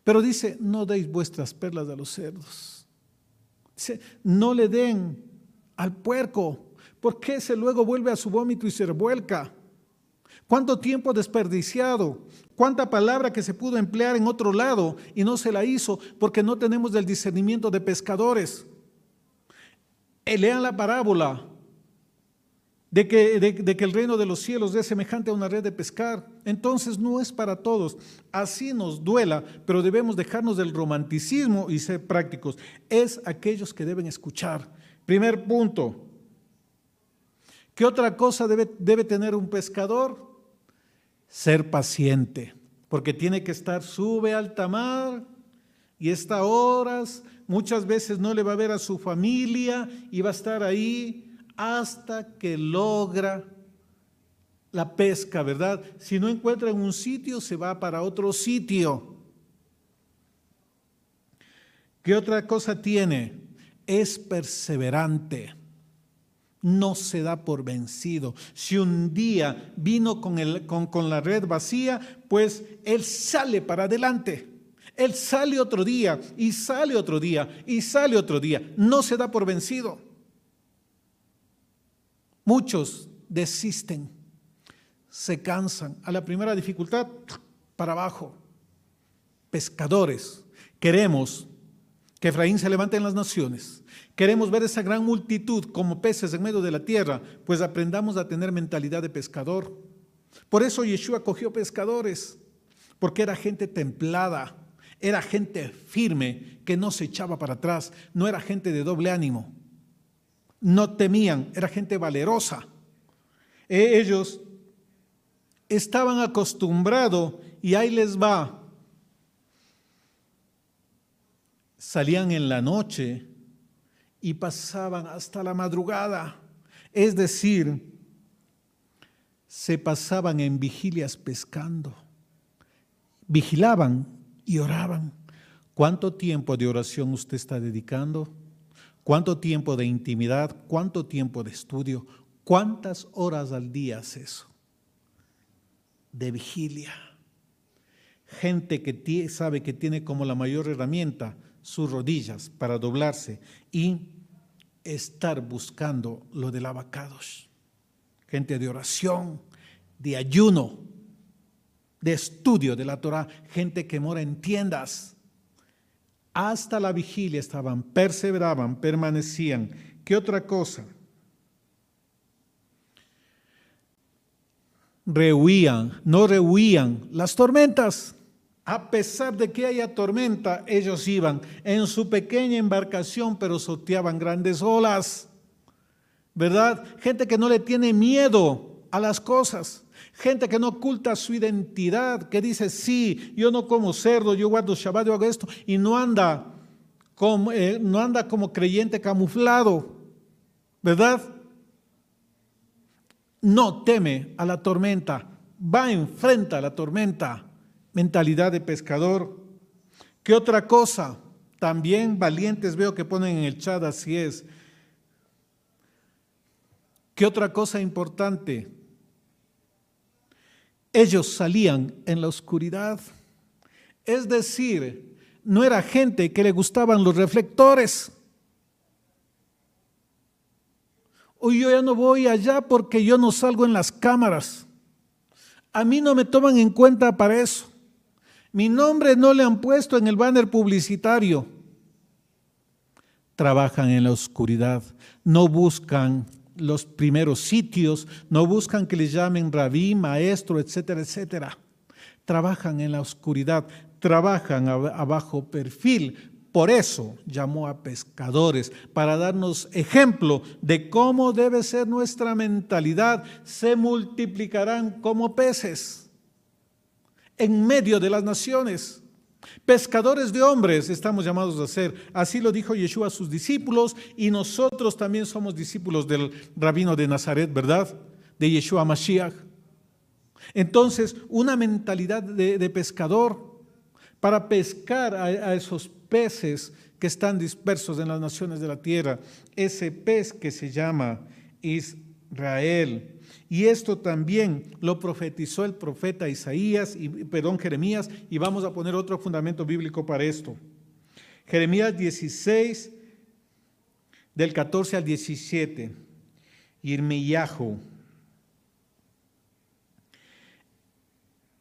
Pero dice, no deis vuestras perlas a los cerdos. Dice, no le den al puerco, porque ese luego vuelve a su vómito y se revuelca. ¿Cuánto tiempo desperdiciado? ¿Cuánta palabra que se pudo emplear en otro lado y no se la hizo porque no tenemos el discernimiento de pescadores? Eh, lean la parábola de que, el reino de los cielos es semejante a una red de pescar. Entonces no es para todos. Así nos duela, pero debemos dejarnos del romanticismo y ser prácticos. Es aquellos que deben escuchar. Primer punto. ¿Qué otra cosa debe, debe tener un pescador? Ser paciente, porque tiene que estar, sube alta mar y está horas, muchas veces no le va a ver a su familia y va a estar ahí hasta que logra la pesca, ¿verdad? Si no encuentra en un sitio, se va para otro sitio. ¿Qué otra cosa tiene? Es perseverante. No se da por vencido. Si un día vino con, con la red vacía, pues él sale para adelante. Él sale otro día y sale otro día y sale otro día. No se da por vencido. Muchos desisten, se cansan. A la primera dificultad, para abajo. Pescadores, queremos que Efraín se levante en las naciones. Queremos ver esa gran multitud como peces en medio de la tierra, pues aprendamos a tener mentalidad de pescador. Por eso Yeshua cogió pescadores, porque era gente templada, era gente firme que no se echaba para atrás, no era gente de doble ánimo no temían, era gente valerosa. E, ellos estaban acostumbrados y ahí les va. Salían en la noche y pasaban hasta la madrugada. Es decir, se pasaban en vigilias pescando. Vigilaban y oraban. ¿Cuánto tiempo de oración usted está dedicando? ¿Cuánto tiempo de intimidad? ¿Cuánto tiempo de estudio? ¿Cuántas horas al día es eso? De vigilia. Gente que sabe que tiene como la mayor herramienta sus rodillas para doblarse y estar buscando lo del abacados. Gente de oración, de ayuno, de estudio de la Torah, gente que mora en tiendas, hasta la vigilia estaban, perseveraban, permanecían. ¿Qué otra cosa? Rehuían, no rehuían las tormentas. A pesar de que haya tormenta, ellos iban en su pequeña embarcación, pero sorteaban grandes olas. ¿Verdad? Gente que no le tiene miedo a las cosas. Gente que no oculta su identidad, que dice, sí, yo no como cerdo, yo guardo Shabbat, yo hago esto, y no anda como, eh, no anda como creyente camuflado, ¿verdad? No teme a la tormenta, va enfrenta a la tormenta, mentalidad de pescador. ¿Qué otra cosa? También valientes veo que ponen en el chat, así es. ¿Qué otra cosa importante? Ellos salían en la oscuridad. Es decir, no era gente que le gustaban los reflectores. O yo ya no voy allá porque yo no salgo en las cámaras. A mí no me toman en cuenta para eso. Mi nombre no le han puesto en el banner publicitario. Trabajan en la oscuridad, no buscan los primeros sitios, no buscan que les llamen rabí, maestro, etcétera, etcétera. Trabajan en la oscuridad, trabajan a, a bajo perfil. Por eso llamó a pescadores, para darnos ejemplo de cómo debe ser nuestra mentalidad. Se multiplicarán como peces en medio de las naciones. Pescadores de hombres estamos llamados a ser. Así lo dijo Yeshua a sus discípulos y nosotros también somos discípulos del rabino de Nazaret, ¿verdad? De Yeshua Mashiach. Entonces, una mentalidad de, pescador para pescar a esos peces que están dispersos en las naciones de la tierra. Ese pez que se llama Israel. Y esto también lo profetizó el profeta Isaías, y, perdón, Jeremías, y vamos a poner otro fundamento bíblico para esto. Jeremías 16, del 14 al 17. Irmiyahu.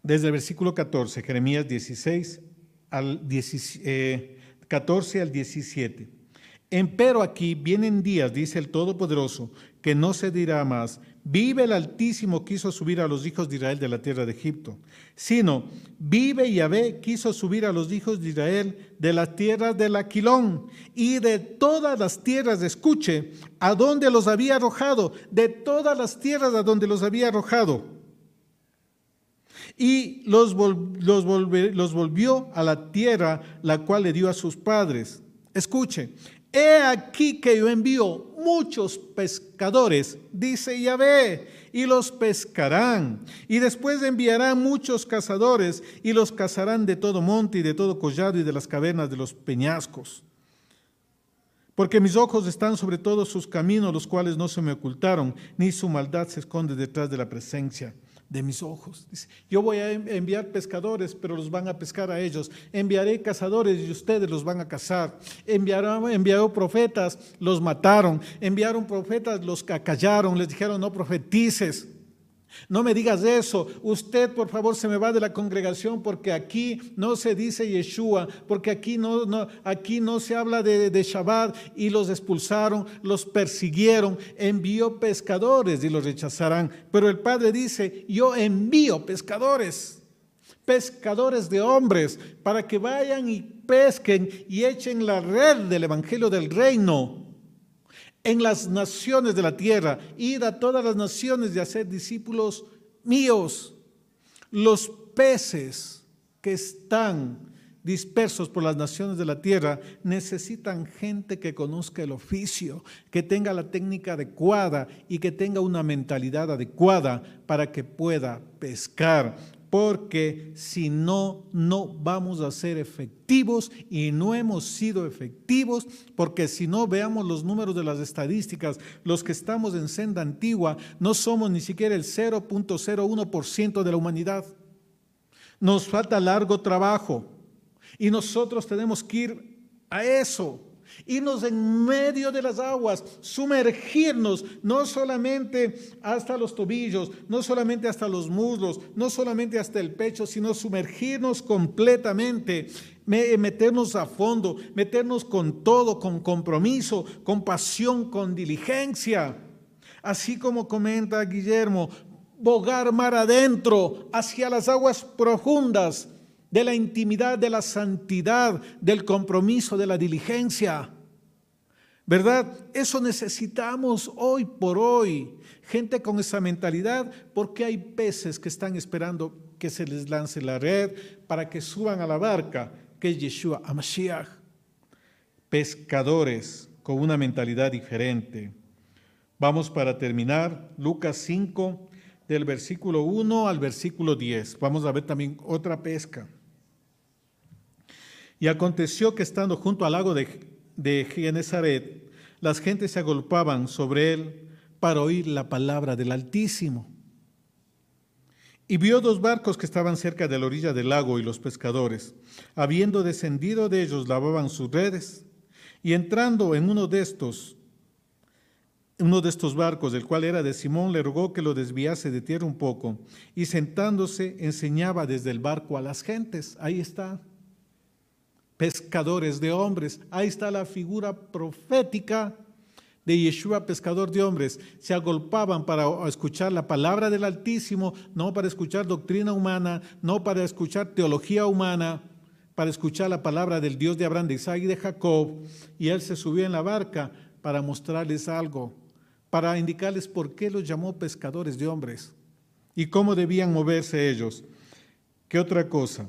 Desde el versículo 14, Jeremías 16 al 14 al 17. Empero aquí vienen días, dice el Todopoderoso, que no se dirá más, vive el Altísimo quiso subir a los hijos de Israel de la tierra de Egipto, sino vive Yahvé quiso subir a los hijos de Israel de la tierra del Aquilón y de todas las tierras, escuche, a donde los había arrojado, de todas las tierras a donde los había arrojado. Y los volvió a la tierra la cual le dio a sus padres. Escuche, He aquí que yo envío muchos pescadores, dice Yahvé, y los pescarán. Y después enviarán muchos cazadores, y los cazarán de todo monte y de todo collado y de las cavernas de los peñascos. Porque mis ojos están sobre todos sus caminos, los cuales no se me ocultaron, ni su maldad se esconde detrás de la presencia de mis ojos. Dice, yo voy a enviar pescadores, pero los van a pescar a ellos. Enviaré cazadores y ustedes los van a cazar. Enviaron, enviaron profetas, los mataron. Enviaron profetas, los cacallaron, les dijeron no profetices. No me digas eso. Usted, por favor, se me va de la congregación porque aquí no se dice Yeshua, porque aquí no, aquí no se habla de, de Shabbat y los expulsaron, los persiguieron, envió pescadores y los rechazarán. Pero el Padre dice, yo envío pescadores, pescadores de hombres, para que vayan y pesquen y echen la red del Evangelio del Reino en las naciones de la tierra, id a todas las naciones de hacer discípulos míos. Los peces que están dispersos por las naciones de la tierra necesitan gente que conozca el oficio, que tenga la técnica adecuada y que tenga una mentalidad adecuada para que pueda pescar porque si no, no vamos a ser efectivos y no hemos sido efectivos, porque si no veamos los números de las estadísticas, los que estamos en senda antigua, no somos ni siquiera el 0.01% de la humanidad. Nos falta largo trabajo y nosotros tenemos que ir a eso irnos en medio de las aguas, sumergirnos no solamente hasta los tobillos, no solamente hasta los muslos, no solamente hasta el pecho, sino sumergirnos completamente, meternos a fondo, meternos con todo, con compromiso, con pasión, con diligencia. Así como comenta Guillermo, bogar mar adentro, hacia las aguas profundas de la intimidad, de la santidad, del compromiso, de la diligencia. ¿Verdad? Eso necesitamos hoy por hoy. Gente con esa mentalidad, porque hay peces que están esperando que se les lance la red para que suban a la barca, que es Yeshua Amashiach. Pescadores con una mentalidad diferente. Vamos para terminar, Lucas 5, del versículo 1 al versículo 10. Vamos a ver también otra pesca. Y aconteció que estando junto al lago de, de Genezaret, las gentes se agolpaban sobre él para oír la palabra del Altísimo. Y vio dos barcos que estaban cerca de la orilla del lago y los pescadores, habiendo descendido de ellos, lavaban sus redes. Y entrando en uno de estos, uno de estos barcos, el cual era de Simón, le rogó que lo desviase de tierra un poco y sentándose enseñaba desde el barco a las gentes. Ahí está. Pescadores de hombres. Ahí está la figura profética de Yeshua, pescador de hombres. Se agolpaban para escuchar la palabra del Altísimo, no para escuchar doctrina humana, no para escuchar teología humana, para escuchar la palabra del Dios de Abraham, de Isaac y de Jacob. Y él se subió en la barca para mostrarles algo para indicarles por qué los llamó pescadores de hombres y cómo debían moverse ellos. ¿Qué otra cosa?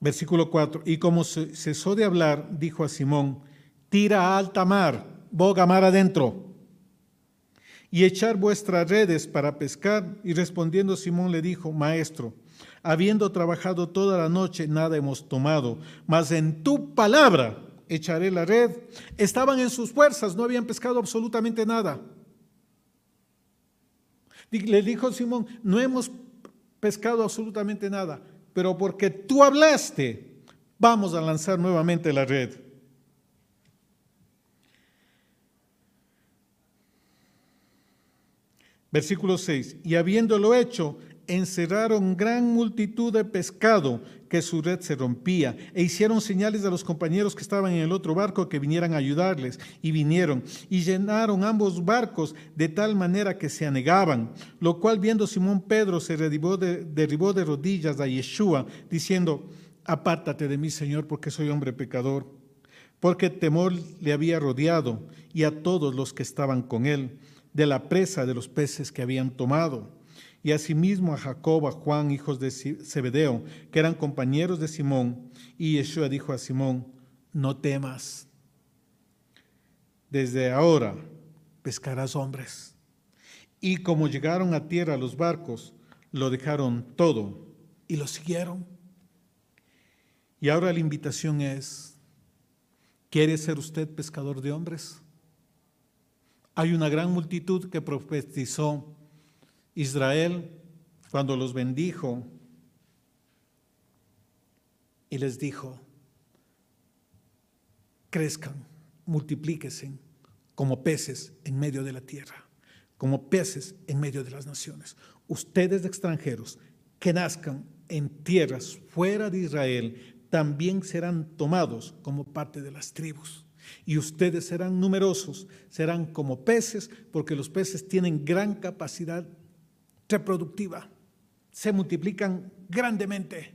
Versículo 4. Y como cesó de hablar, dijo a Simón, tira a alta mar, boga mar adentro, y echar vuestras redes para pescar. Y respondiendo Simón le dijo, Maestro, habiendo trabajado toda la noche, nada hemos tomado, mas en tu palabra echaré la red. Estaban en sus fuerzas, no habían pescado absolutamente nada. Le dijo Simón, no hemos pescado absolutamente nada, pero porque tú hablaste, vamos a lanzar nuevamente la red. Versículo 6, y habiéndolo hecho, encerraron gran multitud de pescado que su red se rompía e hicieron señales a los compañeros que estaban en el otro barco que vinieran a ayudarles. Y vinieron y llenaron ambos barcos de tal manera que se anegaban, lo cual viendo Simón Pedro se derribó de, derribó de rodillas a Yeshua diciendo, apártate de mí Señor porque soy hombre pecador, porque temor le había rodeado y a todos los que estaban con él de la presa de los peces que habían tomado y asimismo a Jacob, a Juan, hijos de Zebedeo, que eran compañeros de Simón. Y Yeshua dijo a Simón, no temas, desde ahora pescarás hombres. Y como llegaron a tierra los barcos, lo dejaron todo y lo siguieron. Y ahora la invitación es, ¿quiere ser usted pescador de hombres? Hay una gran multitud que profetizó Israel, cuando los bendijo y les dijo, crezcan, multiplíquense como peces en medio de la tierra, como peces en medio de las naciones. Ustedes extranjeros que nazcan en tierras fuera de Israel, también serán tomados como parte de las tribus. Y ustedes serán numerosos, serán como peces, porque los peces tienen gran capacidad reproductiva. Se multiplican grandemente.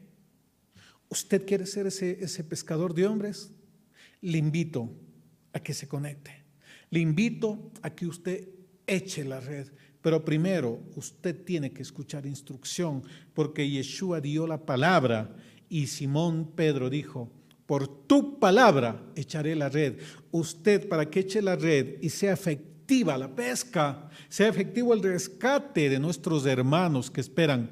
¿Usted quiere ser ese, ese pescador de hombres? Le invito a que se conecte. Le invito a que usted eche la red. Pero primero usted tiene que escuchar instrucción porque Yeshua dio la palabra y Simón Pedro dijo, por tu palabra echaré la red. Usted para que eche la red y sea efectivo la pesca, sea efectivo el rescate de nuestros hermanos que esperan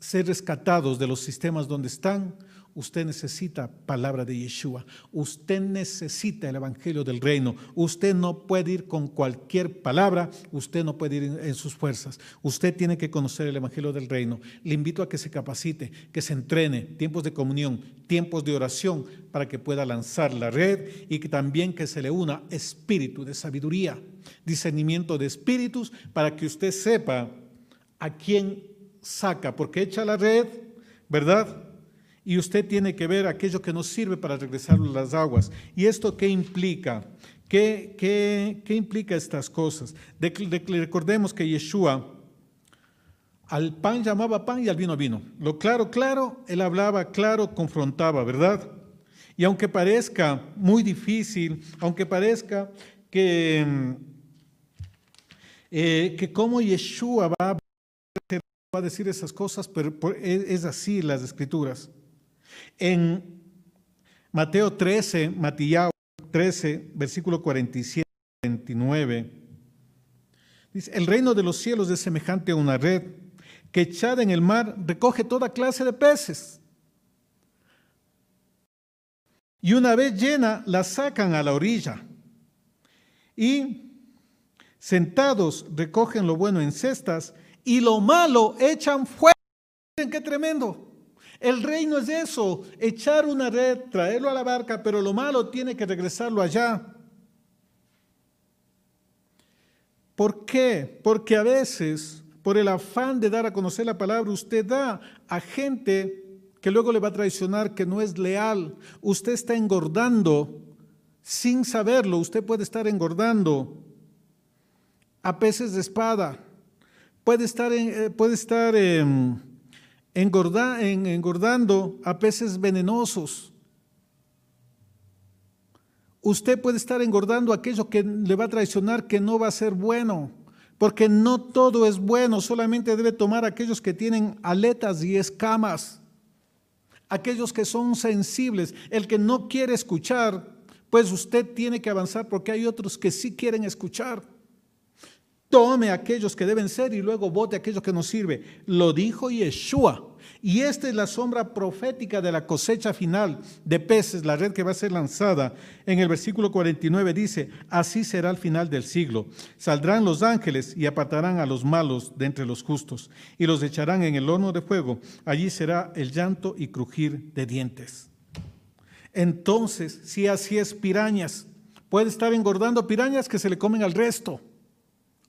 ser rescatados de los sistemas donde están, Usted necesita palabra de Yeshua. Usted necesita el Evangelio del Reino. Usted no puede ir con cualquier palabra. Usted no puede ir en sus fuerzas. Usted tiene que conocer el Evangelio del Reino. Le invito a que se capacite, que se entrene, tiempos de comunión, tiempos de oración, para que pueda lanzar la red y que también que se le una espíritu de sabiduría, discernimiento de espíritus, para que usted sepa a quién saca, porque echa la red, ¿verdad? Y usted tiene que ver aquello que nos sirve para regresar a las aguas. ¿Y esto qué implica? ¿Qué, qué, implica estas cosas? recordemos que Yeshua al pan llamaba pan y al vino vino. Lo claro, claro, él hablaba claro, confrontaba, ¿verdad? Y aunque parezca muy difícil, aunque parezca que, eh, que como Yeshua va a decir esas cosas, pero es así las escrituras. En Mateo 13, Matillao 13, versículo 47, 29, dice, el reino de los cielos es semejante a una red que echada en el mar recoge toda clase de peces. Y una vez llena, la sacan a la orilla. Y sentados recogen lo bueno en cestas y lo malo echan fuera. Miren qué tremendo. El reino es eso, echar una red, traerlo a la barca, pero lo malo tiene que regresarlo allá. ¿Por qué? Porque a veces, por el afán de dar a conocer la palabra, usted da a gente que luego le va a traicionar, que no es leal. Usted está engordando sin saberlo, usted puede estar engordando a peces de espada, puede estar, en, eh, puede estar en, em, engordando a peces venenosos. Usted puede estar engordando aquello que le va a traicionar, que no va a ser bueno, porque no todo es bueno, solamente debe tomar aquellos que tienen aletas y escamas, aquellos que son sensibles. El que no quiere escuchar, pues usted tiene que avanzar porque hay otros que sí quieren escuchar. Tome aquellos que deben ser y luego vote aquellos que no sirve. Lo dijo Yeshua. Y esta es la sombra profética de la cosecha final de peces, la red que va a ser lanzada. En el versículo 49 dice, así será el final del siglo. Saldrán los ángeles y apartarán a los malos de entre los justos y los echarán en el horno de fuego. Allí será el llanto y crujir de dientes. Entonces, si así es pirañas, puede estar engordando pirañas que se le comen al resto.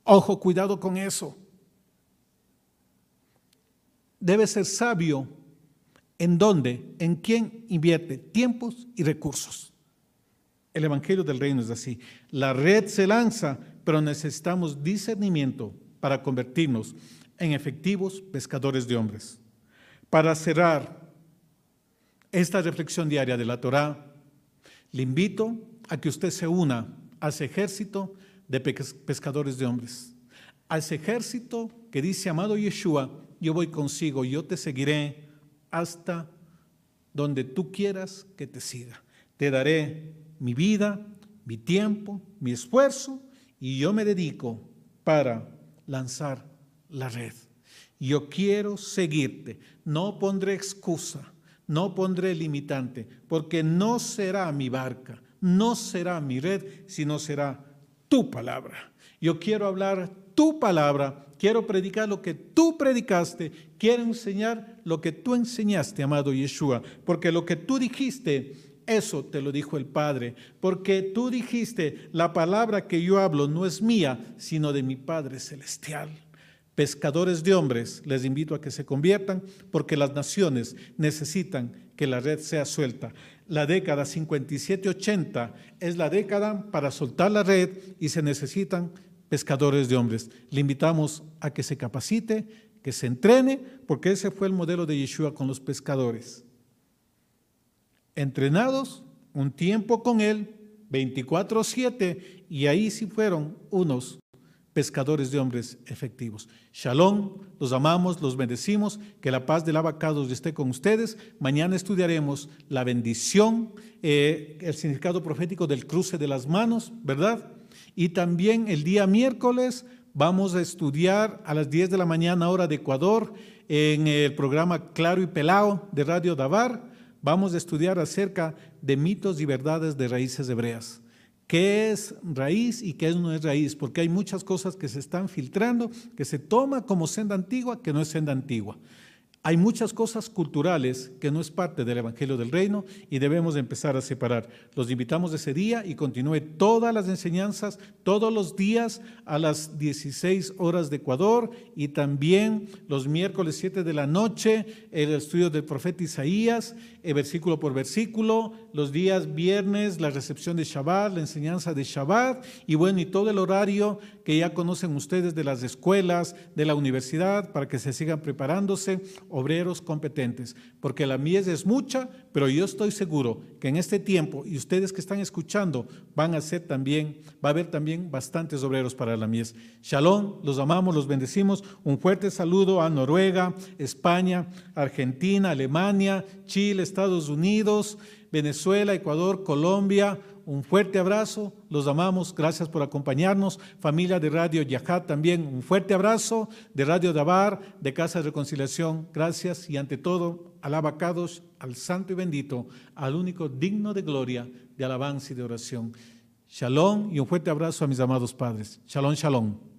Ojo, cuidado con eso debe ser sabio en dónde, en quién invierte tiempos y recursos. El Evangelio del Reino es así. La red se lanza, pero necesitamos discernimiento para convertirnos en efectivos pescadores de hombres. Para cerrar esta reflexión diaria de la Torá, le invito a que usted se una a ese ejército de pescadores de hombres, a ese ejército que dice, amado Yeshua, yo voy consigo, yo te seguiré hasta donde tú quieras que te siga. Te daré mi vida, mi tiempo, mi esfuerzo y yo me dedico para lanzar la red. Yo quiero seguirte, no pondré excusa, no pondré limitante, porque no será mi barca, no será mi red, sino será tu palabra. Yo quiero hablar tu palabra, quiero predicar lo que tú predicaste, quiero enseñar lo que tú enseñaste, amado Yeshua, porque lo que tú dijiste, eso te lo dijo el Padre, porque tú dijiste, la palabra que yo hablo no es mía, sino de mi Padre Celestial. Pescadores de hombres, les invito a que se conviertan, porque las naciones necesitan que la red sea suelta. La década 57-80 es la década para soltar la red y se necesitan pescadores de hombres. Le invitamos a que se capacite, que se entrene, porque ese fue el modelo de Yeshua con los pescadores. Entrenados, un tiempo con él, 24/7, y ahí sí fueron unos pescadores de hombres efectivos. Shalom, los amamos, los bendecimos, que la paz del abacado esté con ustedes. Mañana estudiaremos la bendición, eh, el significado profético del cruce de las manos, ¿verdad? Y también el día miércoles vamos a estudiar a las 10 de la mañana hora de Ecuador en el programa Claro y Pelao de Radio Davar. Vamos a estudiar acerca de mitos y verdades de raíces hebreas. ¿Qué es raíz y qué no es raíz? Porque hay muchas cosas que se están filtrando, que se toma como senda antigua, que no es senda antigua. Hay muchas cosas culturales que no es parte del Evangelio del Reino y debemos empezar a separar. Los invitamos ese día y continúe todas las enseñanzas todos los días a las 16 horas de Ecuador y también los miércoles 7 de la noche el estudio del profeta Isaías, eh, versículo por versículo, los días viernes la recepción de Shabbat, la enseñanza de Shabbat y bueno, y todo el horario que ya conocen ustedes de las escuelas, de la universidad, para que se sigan preparándose obreros competentes, porque la mies es mucha, pero yo estoy seguro que en este tiempo, y ustedes que están escuchando, van a ser también, va a haber también bastantes obreros para la mies. Shalom, los amamos, los bendecimos. Un fuerte saludo a Noruega, España, Argentina, Alemania, Chile, Estados Unidos, Venezuela, Ecuador, Colombia, un fuerte abrazo, los amamos, gracias por acompañarnos. Familia de Radio Yahat también, un fuerte abrazo. De Radio Dabar, de Casa de Reconciliación, gracias. Y ante todo, alabacados al Santo y bendito, al único digno de gloria, de alabanza y de oración. Shalom y un fuerte abrazo a mis amados padres. Shalom, shalom.